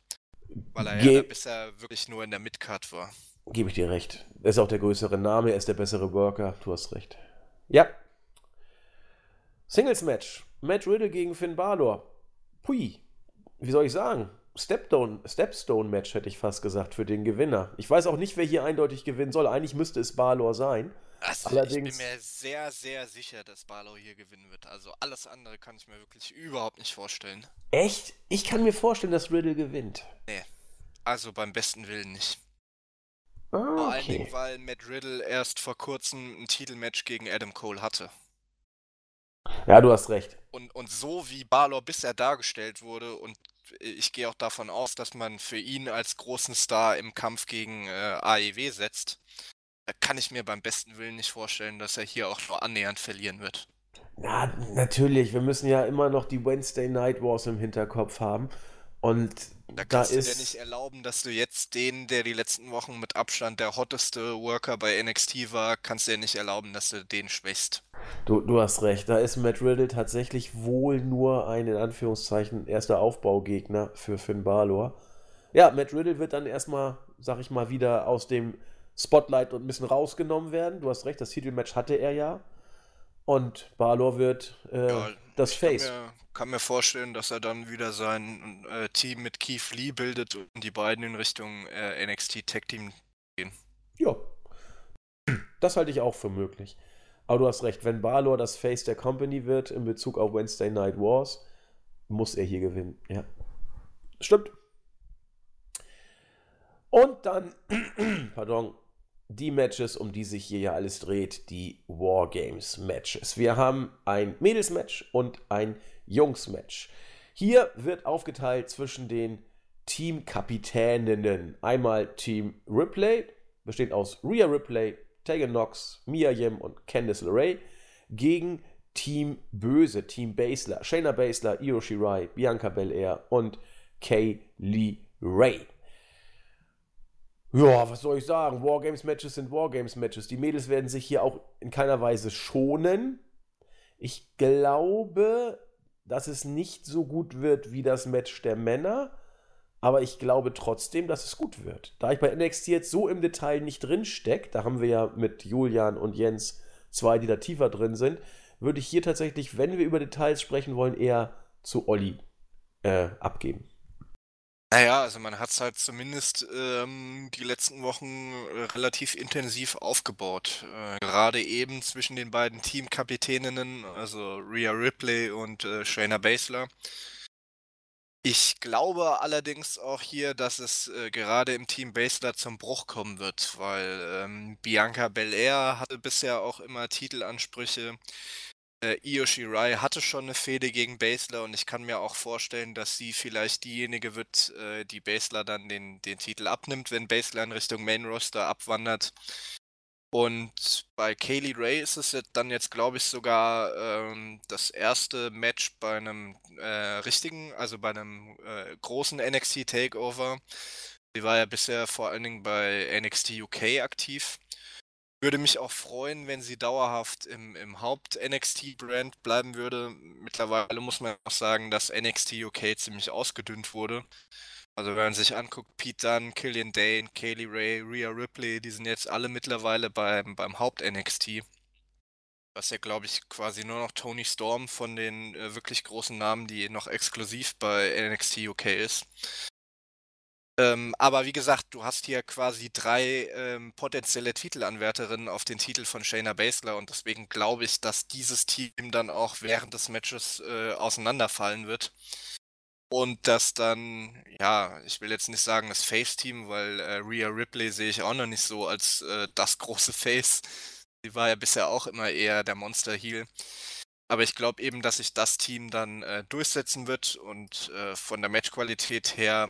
Weil er Ge- ja bisher wirklich nur in der Midcard war. Gebe ich dir recht. Er ist auch der größere Name, er ist der bessere Worker. Du hast recht. Ja. Singles-Match. Matt Riddle gegen Finn Balor. Pui. Wie soll ich sagen? Stepstone, Stepstone-Match hätte ich fast gesagt für den Gewinner. Ich weiß auch nicht, wer hier eindeutig gewinnen soll. Eigentlich müsste es Balor sein. Also Allerdings- ich bin mir sehr, sehr sicher, dass Barlow hier gewinnen wird. Also alles andere kann ich mir wirklich überhaupt nicht vorstellen. Echt? Ich kann mir vorstellen, dass Riddle gewinnt. Also beim besten Willen nicht. Ah, Vor allen Dingen, okay. weil Matt Riddle erst vor kurzem ein Titelmatch gegen Adam Cole hatte. Ja, du hast recht. Und, und so wie Balor bisher dargestellt wurde, und ich gehe auch davon aus, dass man für ihn als großen Star im Kampf gegen äh, AEW setzt, kann ich mir beim besten Willen nicht vorstellen, dass er hier auch nur annähernd verlieren wird. Na, natürlich. Wir müssen ja immer noch die Wednesday Night Wars im Hinterkopf haben. Und Da da kannst du dir ist. nicht erlauben, dass du jetzt den, der die letzten Wochen mit Abstand der hotteste Worker bei NXT war, kannst du dir nicht erlauben, dass du den schwächst. Du, du hast recht, da ist Matt Riddle tatsächlich wohl nur ein, in Anführungszeichen, erster Aufbaugegner für Finn Balor. Ja, Matt Riddle wird dann erstmal, sag ich mal, wieder aus dem Spotlight und ein bisschen rausgenommen werden. Du hast recht, das Titelmatch hatte er ja. Und Balor wird äh, Ja, das ich kann Face. mir, kann mir vorstellen, dass er dann wieder sein äh, Team mit Keith Lee bildet und die beiden in Richtung äh, NXT Tag Team gehen. Ja. Das halte ich auch für möglich. Aber du hast recht, wenn Balor das Face der Company wird in Bezug auf Wednesday Night Wars, muss er hier gewinnen. Ja. Stimmt. Und dann, pardon, die Matches, um die sich hier ja alles dreht, die Wargames Matches. Wir haben ein Mädels-Match und ein Jungs-Match. Hier wird aufgeteilt zwischen den Teamkapitäninnen. Einmal Team Ripley, besteht aus Rhea Ripley, Tegan Knox, Mia Yim und Candice LeRae, gegen Team Böse, Team Basler, Shayna Basler, Io Shirai, Bianca Belair und Kay Lee Ray. Ja, was soll ich sagen? Wargames-Matches sind Wargames-Matches. Die Mädels werden sich hier auch in keiner Weise schonen. Ich glaube, dass es nicht so gut wird wie das Match der Männer, aber ich glaube trotzdem, dass es gut wird. Da ich bei NXT jetzt so im Detail nicht drin stecke, da haben wir ja mit Julian und Jens zwei, die da tiefer drin sind, würde ich hier tatsächlich, wenn wir über Details sprechen wollen, eher zu Olli äh, abgeben. Naja, also man hat es halt zumindest ähm, die letzten Wochen äh, relativ intensiv aufgebaut. Äh, gerade eben zwischen den beiden Teamkapitäninnen, also Rhea Ripley und äh, Shayna Baszler. Ich glaube allerdings auch hier, dass es äh, gerade im Team Baszler zum Bruch kommen wird, weil ähm, Bianca Belair hatte bisher auch immer Titelansprüche. Äh, Io Shirai hatte schon eine Fehde gegen Basler und ich kann mir auch vorstellen, dass sie vielleicht diejenige wird, äh, die Basler dann den, den Titel abnimmt, wenn Basler in Richtung Main Roster abwandert. Und bei Kaylee Ray ist es dann jetzt, glaube ich, sogar ähm, das erste Match bei einem äh, richtigen, also bei einem äh, großen NXT Takeover. Sie war ja bisher vor allen Dingen bei NXT UK aktiv. Würde mich auch freuen, wenn sie dauerhaft im, im Haupt-NXT-Brand bleiben würde. Mittlerweile muss man auch sagen, dass NXT UK ziemlich ausgedünnt wurde. Also wenn man sich anguckt, Pete Dunne, Killian Dane, Kaylee Ray, Rhea Ripley, die sind jetzt alle mittlerweile beim, beim Haupt-NXT. Was ja, glaube ich, quasi nur noch Tony Storm von den äh, wirklich großen Namen, die noch exklusiv bei NXT UK ist. Ähm, aber wie gesagt, du hast hier quasi drei ähm, potenzielle Titelanwärterinnen auf den Titel von Shayna Baszler und deswegen glaube ich, dass dieses Team dann auch während des Matches äh, auseinanderfallen wird. Und dass dann, ja, ich will jetzt nicht sagen das Face-Team, weil äh, Rhea Ripley sehe ich auch noch nicht so als äh, das große Face. Sie war ja bisher auch immer eher der Monster-Heel. Aber ich glaube eben, dass sich das Team dann äh, durchsetzen wird und äh, von der Matchqualität her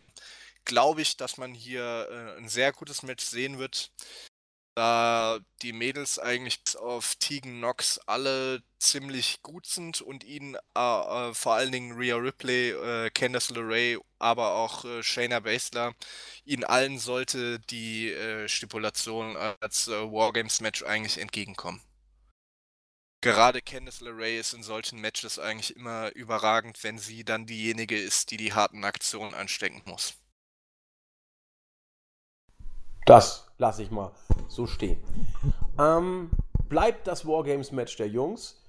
glaube ich, dass man hier äh, ein sehr gutes Match sehen wird. Da die Mädels eigentlich bis auf Tegan Knox alle ziemlich gut sind und ihnen äh, äh, vor allen Dingen Rhea Ripley, äh, Candice LeRae, aber auch äh, Shayna Baszler, ihnen allen sollte die äh, Stipulation als Wargames-Match eigentlich entgegenkommen. Gerade Candice LeRae ist in solchen Matches eigentlich immer überragend, wenn sie dann diejenige ist, die die harten Aktionen anstecken muss. Das lasse ich mal so stehen. Ähm, bleibt das Wargames-Match der Jungs.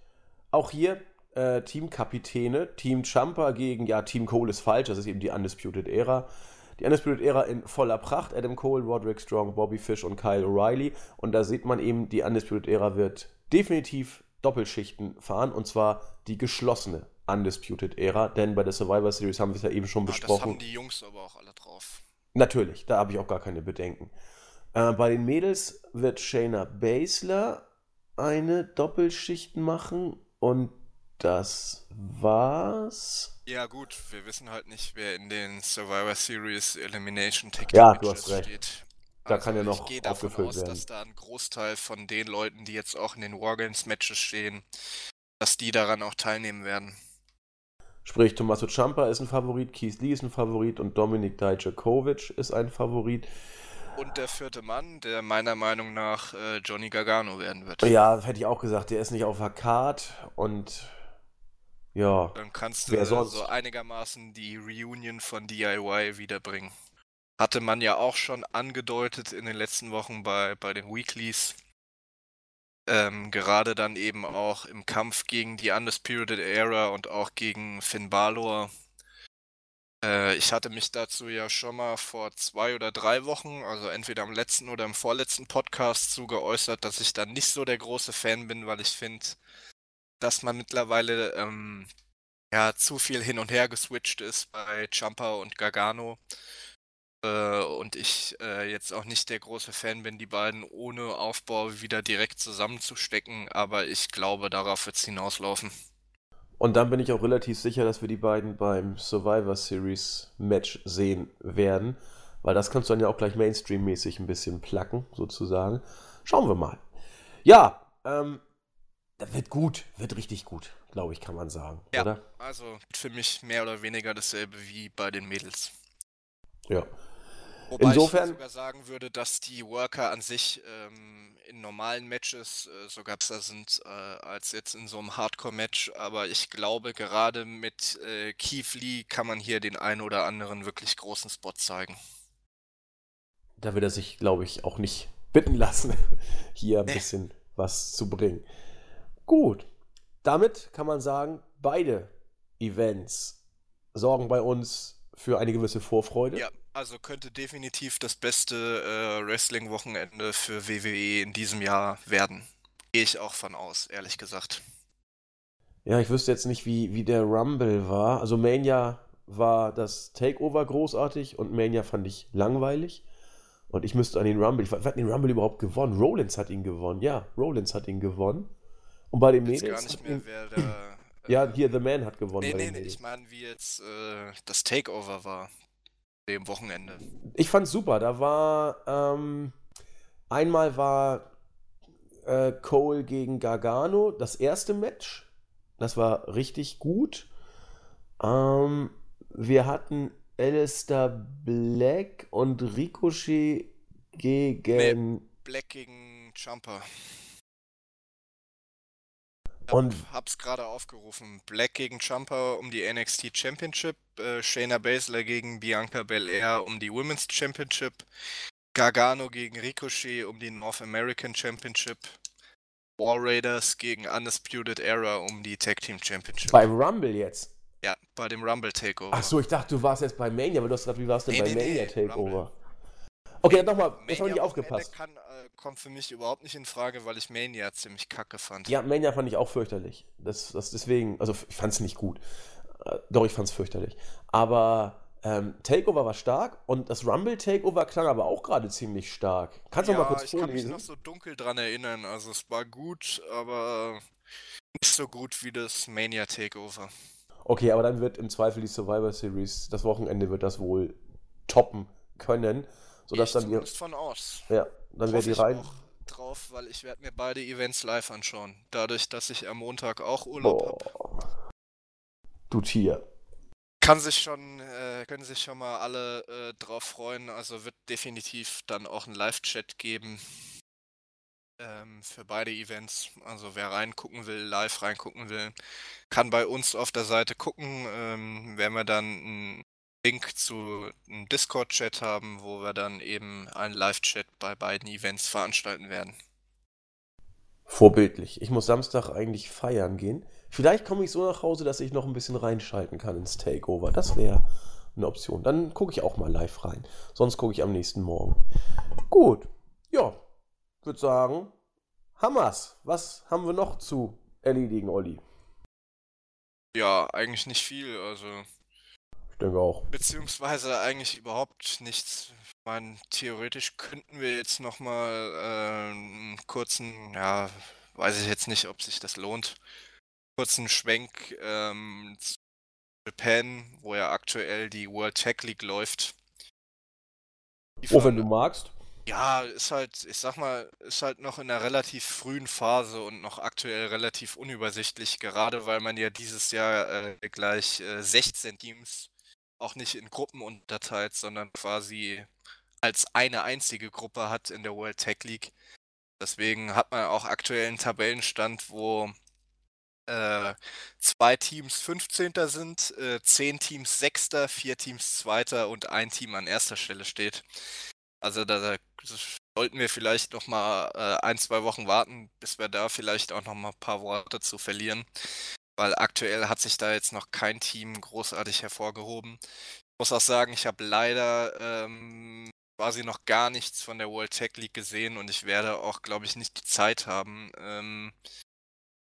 Auch hier äh, Teamkapitäne, Team Champa gegen, ja, Team Cole ist falsch, das ist eben die Undisputed Era. Die Undisputed Era in voller Pracht. Adam Cole, Roderick Strong, Bobby Fish und Kyle O'Reilly. Und da sieht man eben, die Undisputed Era wird definitiv Doppelschichten fahren. Und zwar die geschlossene Undisputed Era. Denn bei der Survivor Series haben wir es ja eben schon besprochen. Das haben die Jungs aber auch alle drauf. Natürlich, da habe ich auch gar keine Bedenken. Äh, bei den Mädels wird Shayna Baszler eine Doppelschicht machen und das war's. Ja, gut, wir wissen halt nicht, wer in den Survivor Series Elimination Tag ja, du hast recht. steht. Da also kann ja noch ich gehe davon aus, werden. dass da ein Großteil von den Leuten, die jetzt auch in den Wargames Matches stehen, dass die daran auch teilnehmen werden. Sprich, Tommaso Ciampa ist ein Favorit, Keith Lee ist ein Favorit und Dominik Dijakovic ist ein Favorit. Und der vierte Mann, der meiner Meinung nach äh, Johnny Gargano werden wird. Ja, hätte ich auch gesagt, der ist nicht auf der Card und ja. Dann kannst du so einigermaßen die Reunion von DIY wiederbringen. Hatte man ja auch schon angedeutet in den letzten Wochen bei, bei den Weeklies. Ähm, gerade dann eben auch im Kampf gegen die Undisputed Era und auch gegen Finn Balor. Äh, ich hatte mich dazu ja schon mal vor zwei oder drei Wochen, also entweder am letzten oder im vorletzten Podcast zu geäußert, dass ich da nicht so der große Fan bin, weil ich finde, dass man mittlerweile ähm, ja zu viel hin und her geswitcht ist bei Jumper und Gargano. Äh, und ich äh, jetzt auch nicht der große Fan bin, die beiden ohne Aufbau wieder direkt zusammenzustecken, aber ich glaube, darauf wird es hinauslaufen. Und dann bin ich auch relativ sicher, dass wir die beiden beim Survivor Series Match sehen werden, weil das kannst du dann ja auch gleich Mainstream-mäßig ein bisschen placken, sozusagen. Schauen wir mal. Ja, ähm, das wird gut, wird richtig gut, glaube ich, kann man sagen, ja, oder? Also für mich mehr oder weniger dasselbe wie bei den Mädels. Ja. Wobei Insofern, ich sogar sagen würde, dass die Worker an sich ähm, in normalen Matches äh, sogar besser sind äh, als jetzt in so einem Hardcore-Match. Aber ich glaube, gerade mit äh, Keith Lee kann man hier den einen oder anderen wirklich großen Spot zeigen. Da wird er sich, glaube ich, auch nicht bitten lassen, hier ein nee. bisschen was zu bringen. Gut, damit kann man sagen, beide Events sorgen bei uns für eine gewisse Vorfreude. Ja, also könnte definitiv das beste äh, Wrestling-Wochenende für WWE in diesem Jahr werden. Gehe ich auch von aus, ehrlich gesagt. Ja, ich wüsste jetzt nicht, wie, wie der Rumble war. Also Mania war das Takeover großartig und Mania fand ich langweilig. Und ich müsste an den Rumble, ich, wer hat den Rumble überhaupt gewonnen? Rollins hat ihn gewonnen. Ja, Rollins hat ihn gewonnen. Und bei den Mädels. Ich weiß gar nicht mehr, wer der. Ja, hier The Man hat gewonnen. Nee, nee, nee, ich meine, wie jetzt äh, das Takeover war. Dem Wochenende. Ich fand's super. Da war. Ähm, einmal war äh, Cole gegen Gargano das erste Match. Das war richtig gut. Ähm, wir hatten Alistair Black und Ricochet gegen. Nee, Black gegen Jumper. Und hab's gerade aufgerufen. Black gegen Jumper um die NXT Championship, äh, Shayna Baszler gegen Bianca Belair um die Women's Championship, Gargano gegen Ricochet um die North American Championship, War Raiders gegen Undisputed Era um die Tag Team Championship. Bei Rumble jetzt. Ja, bei dem Rumble Takeover. Ach so, ich dachte, du warst jetzt bei Mania, aber du hast gerade, wie warst du Nee, bei nee, Mania nee, Takeover? Rumble. Okay, nochmal, jetzt habe ich aufgepasst. Kann, äh, kommt für mich überhaupt nicht in Frage, weil ich Mania ziemlich kacke fand. Ja, Mania fand ich auch fürchterlich. Das, das deswegen, also ich fand es nicht gut. Äh, Doch, ich fand es fürchterlich. Aber ähm, Takeover war stark und das Rumble Takeover klang aber auch gerade ziemlich stark. Kannst du ja, mal kurz ich kann mich vorlesen? noch so dunkel dran erinnern. Also es war gut, aber nicht so gut wie das Mania Takeover. Okay, aber dann wird im Zweifel die Survivor Series, das Wochenende wird das wohl toppen können, sodass ich dann die, von aus. ja, dann Hoffe die rein. drauf, weil ich werde mir beide Events live anschauen. Dadurch, dass ich am Montag auch Urlaub habe. Du Tier. Kann sich schon, äh, können sich schon mal alle äh, drauf freuen. Also wird definitiv dann auch einen Live-Chat geben ähm, für beide Events. Also wer reingucken will, live reingucken will, kann bei uns auf der Seite gucken. Ähm, werden wir dann einen Link zu einem Discord-Chat haben, wo wir dann eben einen Live-Chat bei beiden Events veranstalten werden. Vorbildlich. Ich muss Samstag eigentlich feiern gehen. Vielleicht komme ich so nach Hause, dass ich noch ein bisschen reinschalten kann ins Takeover. Das wäre eine Option. Dann gucke ich auch mal live rein. Sonst gucke ich am nächsten Morgen. Gut. Ja. Würde sagen, Hammers. Was haben wir noch zu erledigen, Olli? Ja, eigentlich nicht viel. Also Ich denke auch. Beziehungsweise eigentlich überhaupt nichts. Ich meine, theoretisch könnten wir jetzt nochmal äh, einen kurzen, ja, weiß ich jetzt nicht, ob sich das lohnt, kurzen Schwenk ähm, zu Japan, wo ja aktuell die World Tag League läuft. Die Oh, wenn du magst. ja, ist halt, ich sag mal, ist halt noch in einer relativ frühen Phase und noch aktuell relativ unübersichtlich, gerade weil man ja dieses Jahr äh, gleich äh, 16 Teams auch nicht in Gruppen unterteilt, sondern quasi als eine einzige Gruppe hat in der World Tag League. Deswegen hat man auch aktuell einen Tabellenstand, wo äh, zwei Teams 15. sind, äh, zehn Teams 6., vier Teams 2. und ein Team an erster Stelle steht. Also da, da sollten wir vielleicht noch mal äh, ein, zwei Wochen warten, bis wir da vielleicht auch noch mal ein paar Worte zu verlieren. Weil aktuell hat sich da jetzt noch kein Team großartig hervorgehoben. Ich muss auch sagen, ich habe leider ähm, quasi noch gar nichts von der World Tech League gesehen und ich werde auch, glaube ich, nicht die Zeit haben, ähm,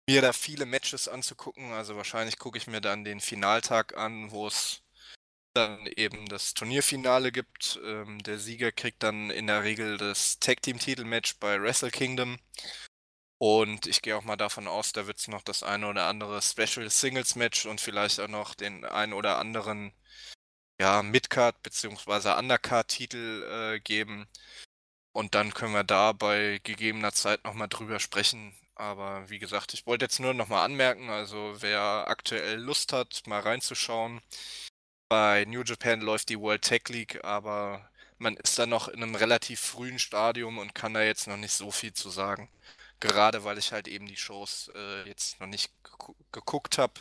mir da viele Matches anzugucken. Also wahrscheinlich gucke ich mir dann den Finaltag an, wo es dann eben das Turnierfinale gibt. Ähm, der Sieger kriegt dann in der Regel das Tag Team Titelmatch bei Wrestle Kingdom. Und ich gehe auch mal davon aus, da wird es noch das eine oder andere Special Singles Match und vielleicht auch noch den einen oder anderen ja, Midcard bzw. Undercard Titel äh, geben. Und dann können wir da bei gegebener Zeit nochmal drüber sprechen. Aber wie gesagt, ich wollte jetzt nur nochmal anmerken, also wer aktuell Lust hat, mal reinzuschauen, bei New Japan läuft die World Tech League, aber man ist da noch in einem relativ frühen Stadium und kann da jetzt noch nicht so viel zu sagen. Gerade weil ich halt eben die Shows äh, jetzt noch nicht gegu geguckt habe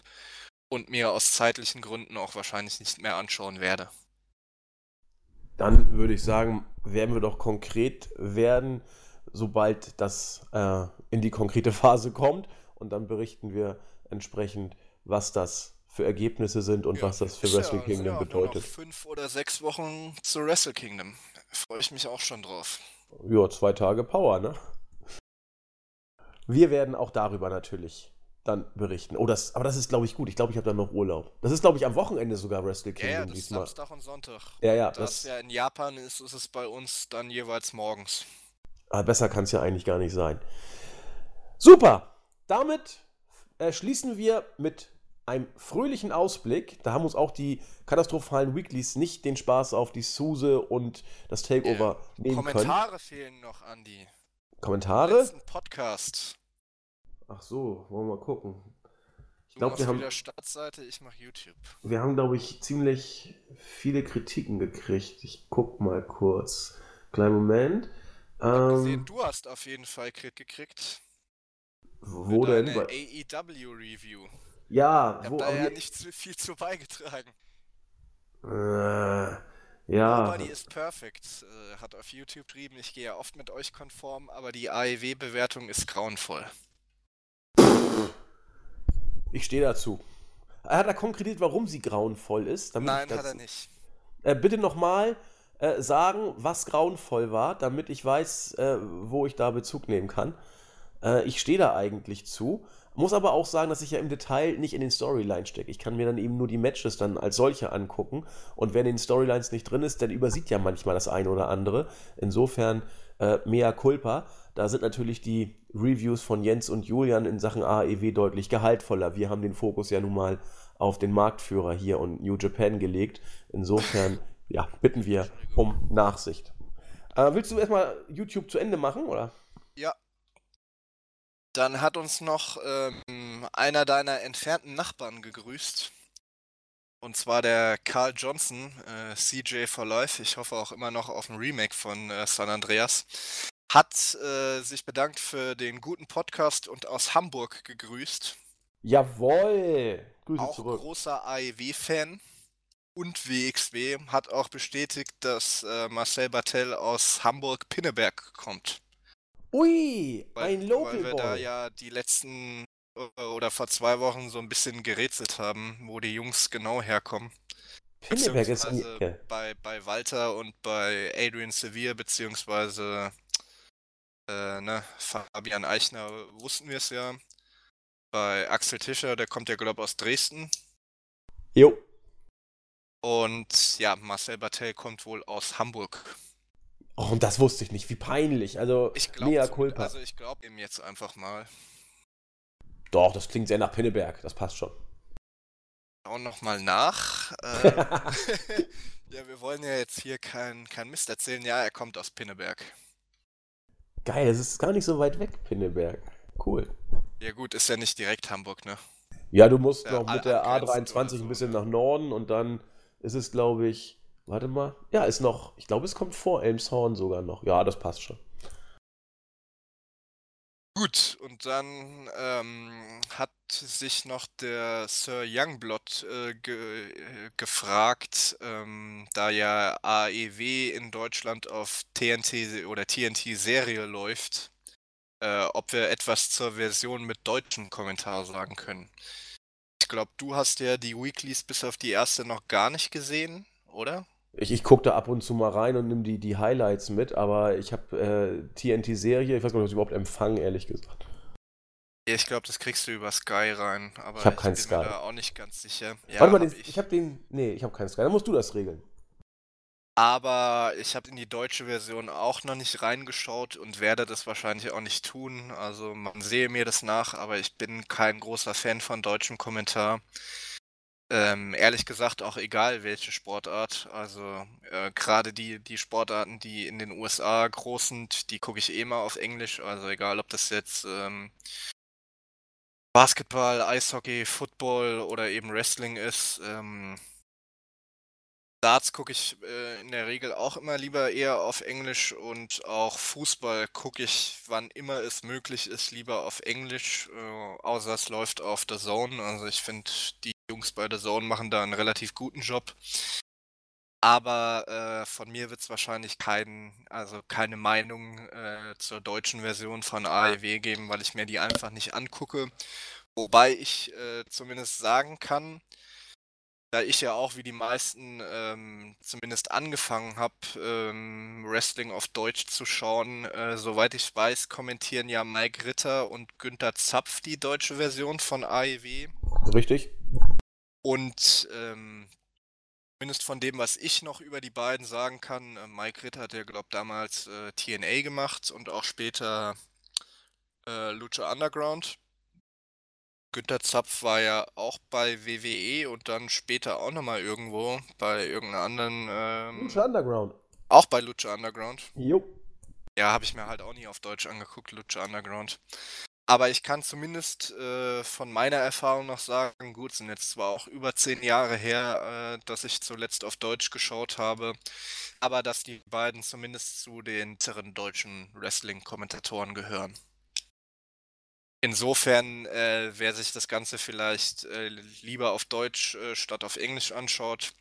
und mir aus zeitlichen Gründen auch wahrscheinlich nicht mehr anschauen werde. Dann würde ich sagen, werden wir doch konkret werden, sobald das äh, in die konkrete Phase kommt. Und dann berichten wir entsprechend, was das für Ergebnisse sind und Ja, was das für ja, Wrestle ja Kingdom noch bedeutet. fünf oder sechs Wochen zu Wrestle Kingdom. Freue ich mich auch schon drauf. Ja, zwei Tage Power, ne? Wir werden auch darüber natürlich dann berichten. Oh, das, aber das ist, glaube ich, gut. Ich glaube, ich habe dann noch Urlaub. Das ist, glaube ich, am Wochenende sogar Wrestle Ja, Kingdom ja, das ist diesmal. Samstag und Sonntag. Ja, ja, Da das, es ja in Japan ist, ist es bei uns dann jeweils morgens. Ah, besser kann es ja eigentlich gar nicht sein. Super! Damit äh, schließen wir mit einem fröhlichen Ausblick. Da haben uns auch die katastrophalen Weeklies nicht den Spaß auf die Suse und das Takeover nehmen können. Kommentare fehlen noch, Andi. Kommentare? Letzten Podcast. Ach so, wollen wir mal gucken. Ich glaube, wir haben, Startseite, ich mach YouTube. wir haben, glaube ich, ziemlich viele Kritiken gekriegt. Ich guck mal kurz. Kleinen Moment. Ich hab gesehen, Ähm, du hast auf jeden Fall Crit gekriegt. wo denn? Bei- AEW-Review. Ja, Ich wo? habe da ja nicht viel zu beigetragen. Äh, ja. Nobody is perfect, äh, hat auf YouTube geschrieben. Ich gehe ja oft mit euch konform, aber die AEW-Bewertung ist grauenvoll. Ich stehe dazu. Er hat da konkretiert, warum sie grauenvoll ist. Nein, hat er nicht. Äh, bitte nochmal äh, sagen, was grauenvoll war, damit ich weiß, äh, wo ich da Bezug nehmen kann. Äh, ich stehe da eigentlich zu. Muss aber auch sagen, dass ich ja im Detail nicht in den Storylines stecke. Ich kann mir dann eben nur die Matches dann als solche angucken. Und wer in den Storylines nicht drin ist, der übersieht ja manchmal das eine oder andere. Insofern äh, mea culpa. Da sind natürlich die Reviews von Jens und Julian in Sachen AEW deutlich gehaltvoller. Wir haben den Fokus ja nun mal auf den Marktführer hier und New Japan gelegt. Insofern, ja, bitten wir um Nachsicht. Äh, willst du erstmal YouTube zu Ende machen, oder? Ja. Dann hat uns noch ähm, einer deiner entfernten Nachbarn gegrüßt. Und zwar der Carl Johnson, äh, CJ for Life. Ich hoffe auch immer noch auf ein Remake von äh, San Andreas. Hat äh, sich bedankt für den guten Podcast und aus Hamburg gegrüßt. Jawohl! Grüße auch zurück. großer AEW-Fan und WXW. Hat auch bestätigt, dass äh, Marcel Bartel aus Hamburg-Pinneberg kommt. Ui, Weil, ein Local weil wir Boy. da ja die letzten äh, oder vor zwei Wochen so ein bisschen gerätselt haben, wo die Jungs genau herkommen. Pinneberg ist um die Ecke. bei, bei Walter und bei Adrian Sevier, beziehungsweise äh, ne, Fabian Eichner wussten wir es ja. Bei Axel Tischer, der kommt ja, glaube ich, aus Dresden. Jo. Und ja, Marcel Bartel kommt wohl aus Hamburg. Oh, und das wusste ich nicht. Wie peinlich. Also, Ich glaube, mea culpa. also ich glaube ihm jetzt einfach mal. Doch, das klingt sehr nach Pinneberg. Das passt schon. Schauen noch mal nach. Ähm, ja, wir wollen ja jetzt hier kein, kein Mist erzählen. Ja, er kommt aus Pinneberg. Geil, es ist gar nicht so weit weg, Pinneberg. Cool. Ja gut, ist ja nicht direkt Hamburg, ne? Ja, du musst Ja, noch mit der angrenzend A23 oder so, ein bisschen nach Norden und dann ist es, glaube ich, warte mal. Ja, ist noch, ich glaube, es kommt vor Elmshorn sogar noch. Ja, das passt schon. Gut, und dann ähm, hat sich noch der Sir Youngblood äh, ge äh, gefragt, ähm, da ja AEW in Deutschland auf TNT oder TNT-Serie läuft, äh, ob wir etwas zur Version mit deutschem Kommentar sagen können. Ich glaube, du hast ja die Weeklies bis auf die erste noch gar nicht gesehen, oder? Ich, ich gucke da ab und zu mal rein und nehme die, die Highlights mit, aber ich habe äh, TNT-Serie, ich weiß gar nicht, ob ich überhaupt empfangen, ehrlich gesagt. Ja, ich glaube, das kriegst du über Sky rein, aber Ich hab keinen bin Sky. mir da auch nicht ganz sicher. Ja, warte mal, hab den, ich, habe den, nee, ich habe keinen Sky, dann musst du das regeln. Aber ich habe in die deutsche Version auch noch nicht reingeschaut und werde das wahrscheinlich auch nicht tun. Also man sehe mir das nach, aber ich bin kein großer Fan von deutschem Kommentar. Ähm, ehrlich gesagt auch egal welche Sportart. Also äh, gerade die, die Sportarten, die in den USA groß sind, die gucke ich eh mal auf Englisch. Also egal ob das jetzt ähm, Basketball, Eishockey, Football oder eben Wrestling ist. Ähm, Darts gucke ich äh, in der Regel auch immer lieber eher auf Englisch und auch Fußball gucke ich, wann immer es möglich ist, lieber auf Englisch, äh, außer es läuft auf der Zone. Also ich finde, die Jungs bei der Zone machen da einen relativ guten Job. Aber äh, von mir wird es wahrscheinlich kein, also keine Meinung äh, zur deutschen Version von AEW geben, weil ich mir die einfach nicht angucke. Wobei ich äh, zumindest sagen kann, da ich ja auch wie die meisten ähm, zumindest angefangen habe, ähm, Wrestling auf Deutsch zu schauen, äh, soweit ich weiß, kommentieren ja Mike Ritter und Günther Zapf die deutsche Version von AEW. Richtig. Und ähm, zumindest von dem, was ich noch über die beiden sagen kann, äh, Mike Ritter hat ja, glaube ich, damals äh, TNA gemacht und auch später äh, Lucha Underground. Günter Zapf war ja auch bei WWE und dann später auch nochmal irgendwo bei irgendeiner anderen. Ähm, Lucha Underground. Auch bei Lucha Underground. Jo. Ja, habe ich mir halt auch nie auf Deutsch angeguckt, Lucha Underground. Aber ich kann zumindest äh, von meiner Erfahrung noch sagen, gut, sind jetzt zwar auch über zehn Jahre her, äh, dass ich zuletzt auf Deutsch geschaut habe, aber dass die beiden zumindest zu den deutschen Wrestling-Kommentatoren gehören. Insofern, äh, wer sich das Ganze vielleicht äh, lieber auf Deutsch äh, statt auf Englisch anschaut,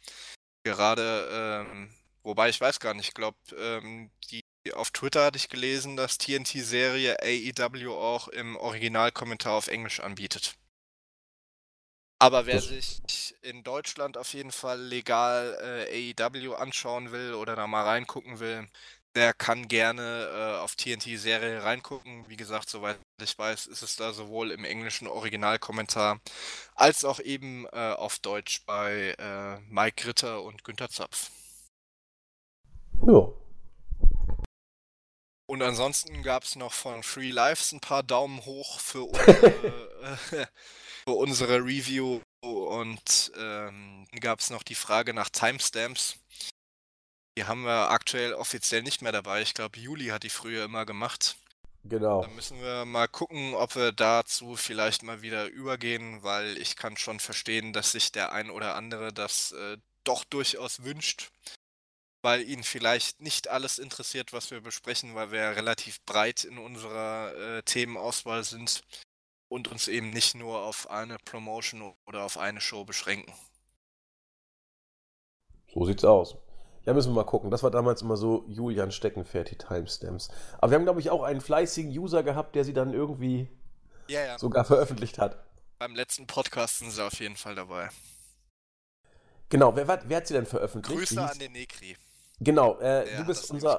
gerade, ähm, wobei ich weiß gar nicht, ich glaube, ähm, die auf Twitter hatte ich gelesen, dass TNT-Serie AEW auch im Originalkommentar auf Englisch anbietet. Aber wer sich in Deutschland auf jeden Fall legal äh, AEW anschauen will oder da mal reingucken will, der kann gerne äh, auf TNT-Serie reingucken. Wie gesagt, soweit ich weiß, ist es da sowohl im englischen Originalkommentar als auch eben äh, auf Deutsch bei äh, Mike Ritter und Günter Zapf. Ja. Und ansonsten gab es noch von Free Lives ein paar Daumen hoch für unsere, für unsere Review und ähm, gab es noch die Frage nach Timestamps. Die haben wir aktuell offiziell nicht mehr dabei. Ich glaube, Juli hat die früher immer gemacht. Genau. Da müssen wir mal gucken, ob wir dazu vielleicht mal wieder übergehen, weil ich kann schon verstehen, dass sich der ein oder andere das äh, doch durchaus wünscht, weil ihn vielleicht nicht alles interessiert, was wir besprechen, weil wir relativ breit in unserer äh, Themenauswahl sind und uns eben nicht nur auf eine Promotion oder auf eine Show beschränken. So sieht's aus. Ja, müssen wir mal gucken. Das war damals immer so Julian Steckenpferd, die Timestamps. Aber wir haben, glaube ich, auch einen fleißigen User gehabt, der sie dann irgendwie ja, ja. sogar veröffentlicht hat. Beim letzten Podcast sind sie auf jeden Fall dabei. Genau, wer, wer hat sie denn veröffentlicht? Grüße an den Negri. Genau, äh, du bist unser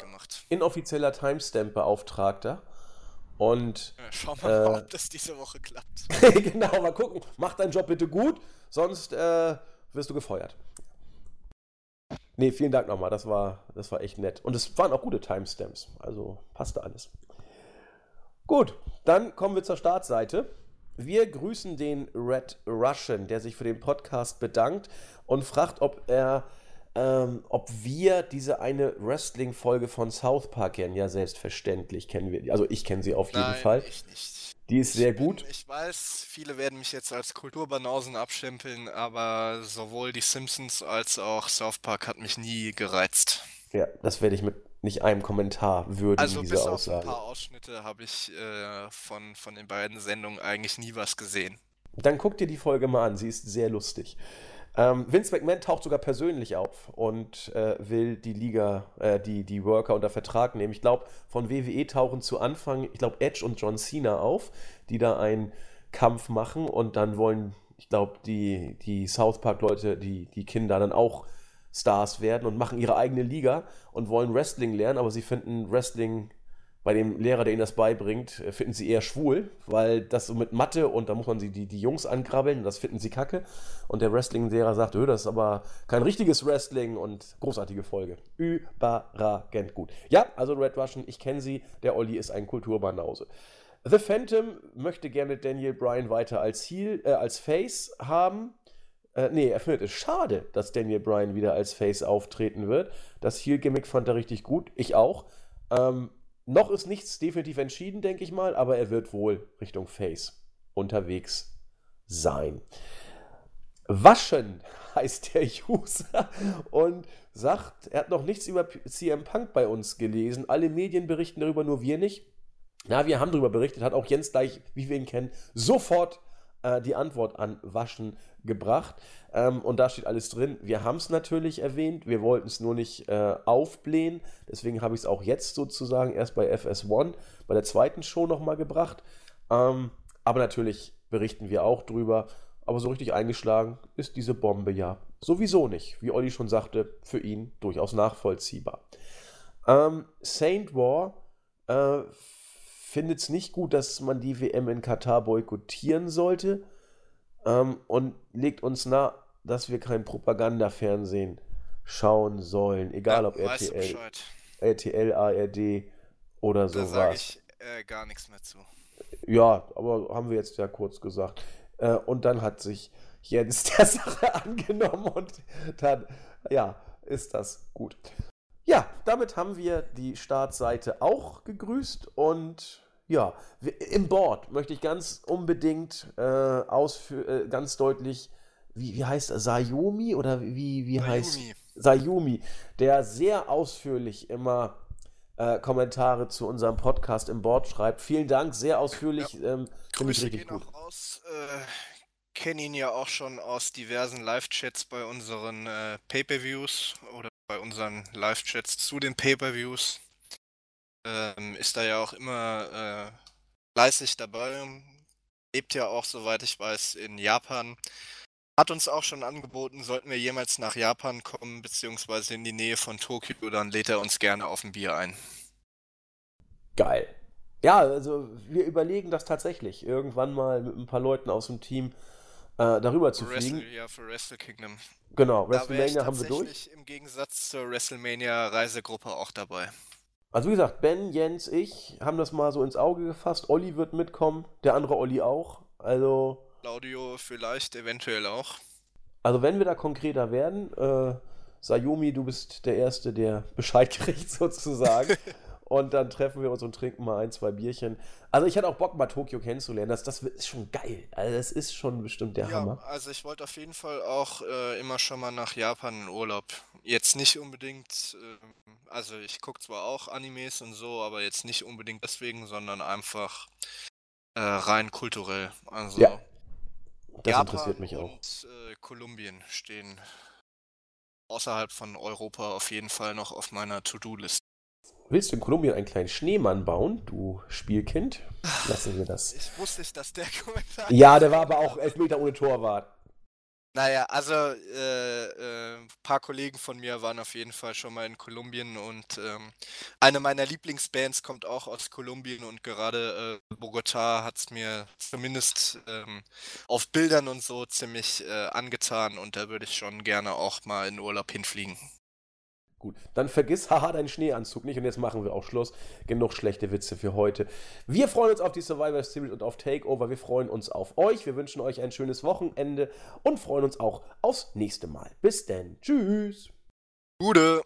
inoffizieller Timestamp-Beauftragter. Und. Ja, schau mal, äh, ob das diese Woche klappt. genau, mal gucken. Mach deinen Job bitte gut, sonst äh, wirst du gefeuert. Nee, vielen Dank nochmal. Das war, das war echt nett. Und es waren auch gute Timestamps. Also passte alles. Gut, dann kommen wir zur Startseite. Wir grüßen den Red Russian, der sich für den Podcast bedankt und fragt, ob er, ähm, ob wir diese eine Wrestling-Folge von South Park kennen. Ja, selbstverständlich kennen wir die. Also ich kenne sie auf jeden Nein, Fall. Ich nicht. Die ist sehr gut. Ich weiß, viele werden mich jetzt als Kulturbanausen abstempeln, aber sowohl die Simpsons als auch South Park hat mich nie gereizt. Ja, das werde ich mit nicht einem Kommentar würdigen, also diese bis Aussage. auf ein paar Ausschnitte habe ich äh, von, von den beiden Sendungen eigentlich nie was gesehen. Dann guck dir die Folge mal an, sie ist sehr lustig. Ähm, Vince McMahon taucht sogar persönlich auf und äh, will die Liga, äh, die, die Worker unter Vertrag nehmen. Ich glaube, von WWE tauchen zu Anfang, ich glaube, Edge und John Cena auf, die da einen Kampf machen und dann wollen, ich glaube, die, die South Park-Leute, die, die Kinder dann auch Stars werden und machen ihre eigene Liga und wollen Wrestling lernen, aber sie finden Wrestling bei dem Lehrer, der ihnen das beibringt, äh, finden sie eher schwul, weil das so mit Mathe und da muss man sie die, die Jungs ankrabbeln, das finden sie kacke. Und der Wrestling-Lehrer sagt, das ist aber kein richtiges Wrestling und großartige Folge. Überragend gut. Ja, also Red Russian, ich kenne sie, der Olli ist ein Kulturbanause. The Phantom möchte gerne Daniel Bryan weiter als Heel, äh, als Face haben. Äh, nee, er findet es schade, dass Daniel Bryan wieder als Face auftreten wird. Das Heel-Gimmick fand er richtig gut, ich auch. Ähm, noch ist nichts definitiv entschieden, denke ich mal, aber er wird wohl Richtung Face unterwegs sein. Waschen heißt der User und sagt, er hat noch nichts über CM Punk bei uns gelesen. Alle Medien berichten darüber, nur wir nicht. Na, wir haben darüber berichtet, hat auch Jens gleich, wie wir ihn kennen, sofort äh, die Antwort an Waschen gebracht. Ähm, und da steht alles drin. Wir haben es natürlich erwähnt, wir wollten es nur nicht äh, aufblähen. Deswegen habe ich es auch jetzt sozusagen erst bei FS1, bei der zweiten Show nochmal gebracht. Ähm, aber natürlich berichten wir auch drüber. Aber so richtig eingeschlagen ist diese Bombe ja sowieso nicht. Wie Olli schon sagte, für ihn durchaus nachvollziehbar. Ähm, Saint War äh, findet es nicht gut, dass man die WM in Katar boykottieren sollte ähm, und legt uns nahe, dass wir kein Propagandafernsehen schauen sollen, egal ja, ob RTL, RTL, ARD oder sowas. Da sage ich äh, gar nichts mehr zu. Ja, aber haben wir jetzt ja kurz gesagt. Äh, und dann hat sich Jens der Sache angenommen und dann, ja, ist das gut. Ja, damit haben wir die Startseite auch gegrüßt und ja, im Board möchte ich ganz unbedingt äh, ausführen, äh, ganz deutlich, wie, wie heißt er, Sayumi oder wie, wie Sayumi. heißt Sayumi, der sehr ausführlich immer äh, Kommentare zu unserem Podcast im Board schreibt. Vielen Dank, sehr ausführlich. Ja. Ähm, Grüße gehen gut. auch raus. Äh, Kenne ihn ja auch schon aus diversen Live-Chats bei unseren äh, Pay-Per-Views oder bei unseren Live-Chats zu den Pay-Per-Views. Ähm, ist da ja auch immer äh, fleißig dabei. Lebt ja auch, soweit ich weiß, in Japan. Hat uns auch schon angeboten, sollten wir jemals nach Japan kommen, beziehungsweise in die Nähe von Tokio, dann lädt er uns gerne auf ein Bier ein. Geil. Ja, also wir überlegen das tatsächlich, irgendwann mal mit ein paar Leuten aus dem Team äh, darüber zu Wrestle, fliegen. Ja, für Wrestle Kingdom. Genau, WrestleMania haben wir durch. im Gegensatz zur WrestleMania-Reisegruppe auch dabei. Also wie gesagt, Ben, Jens, ich haben das mal so ins Auge gefasst. Olli wird mitkommen, der andere Olli auch. Also. Claudio vielleicht, eventuell auch. Also wenn wir da konkreter werden, äh, Sayumi, du bist der Erste, der Bescheid kriegt sozusagen. und dann treffen wir uns und trinken mal ein, zwei Bierchen. Also ich hatte auch Bock, mal Tokio kennenzulernen. Das, das ist schon geil. Also das ist schon bestimmt der ja, Hammer. Also ich wollte auf jeden Fall auch äh, immer schon mal nach Japan in Urlaub. Jetzt nicht unbedingt, äh, also ich gucke zwar auch Animes und so, aber jetzt nicht unbedingt deswegen, sondern einfach äh, rein kulturell. Also ja, das Japan interessiert mich auch. Und äh, Kolumbien stehen außerhalb von Europa auf jeden Fall noch auf meiner To-Do-Liste. Willst du in Kolumbien einen kleinen Schneemann bauen, du Spielkind? Lassen wir das. Ich wusste nicht, dass der Kommentar. Ja, der war aber auch elf Meter ohne Torwart. Naja, also äh, äh, ein paar Kollegen von mir waren auf jeden Fall schon mal in Kolumbien und ähm, eine meiner Lieblingsbands kommt auch aus Kolumbien und gerade äh, Bogotá hat es mir zumindest ähm, auf Bildern und so ziemlich äh, angetan und da würde ich schon gerne auch mal in Urlaub hinfliegen. Gut, dann vergiss, haha, deinen Schneeanzug nicht und jetzt machen wir auch Schluss. Genug schlechte Witze für heute. Wir freuen uns auf die Survivor Series und auf Takeover. Wir freuen uns auf euch. Wir wünschen euch ein schönes Wochenende und freuen uns auch aufs nächste Mal. Bis denn. Tschüss. Gute.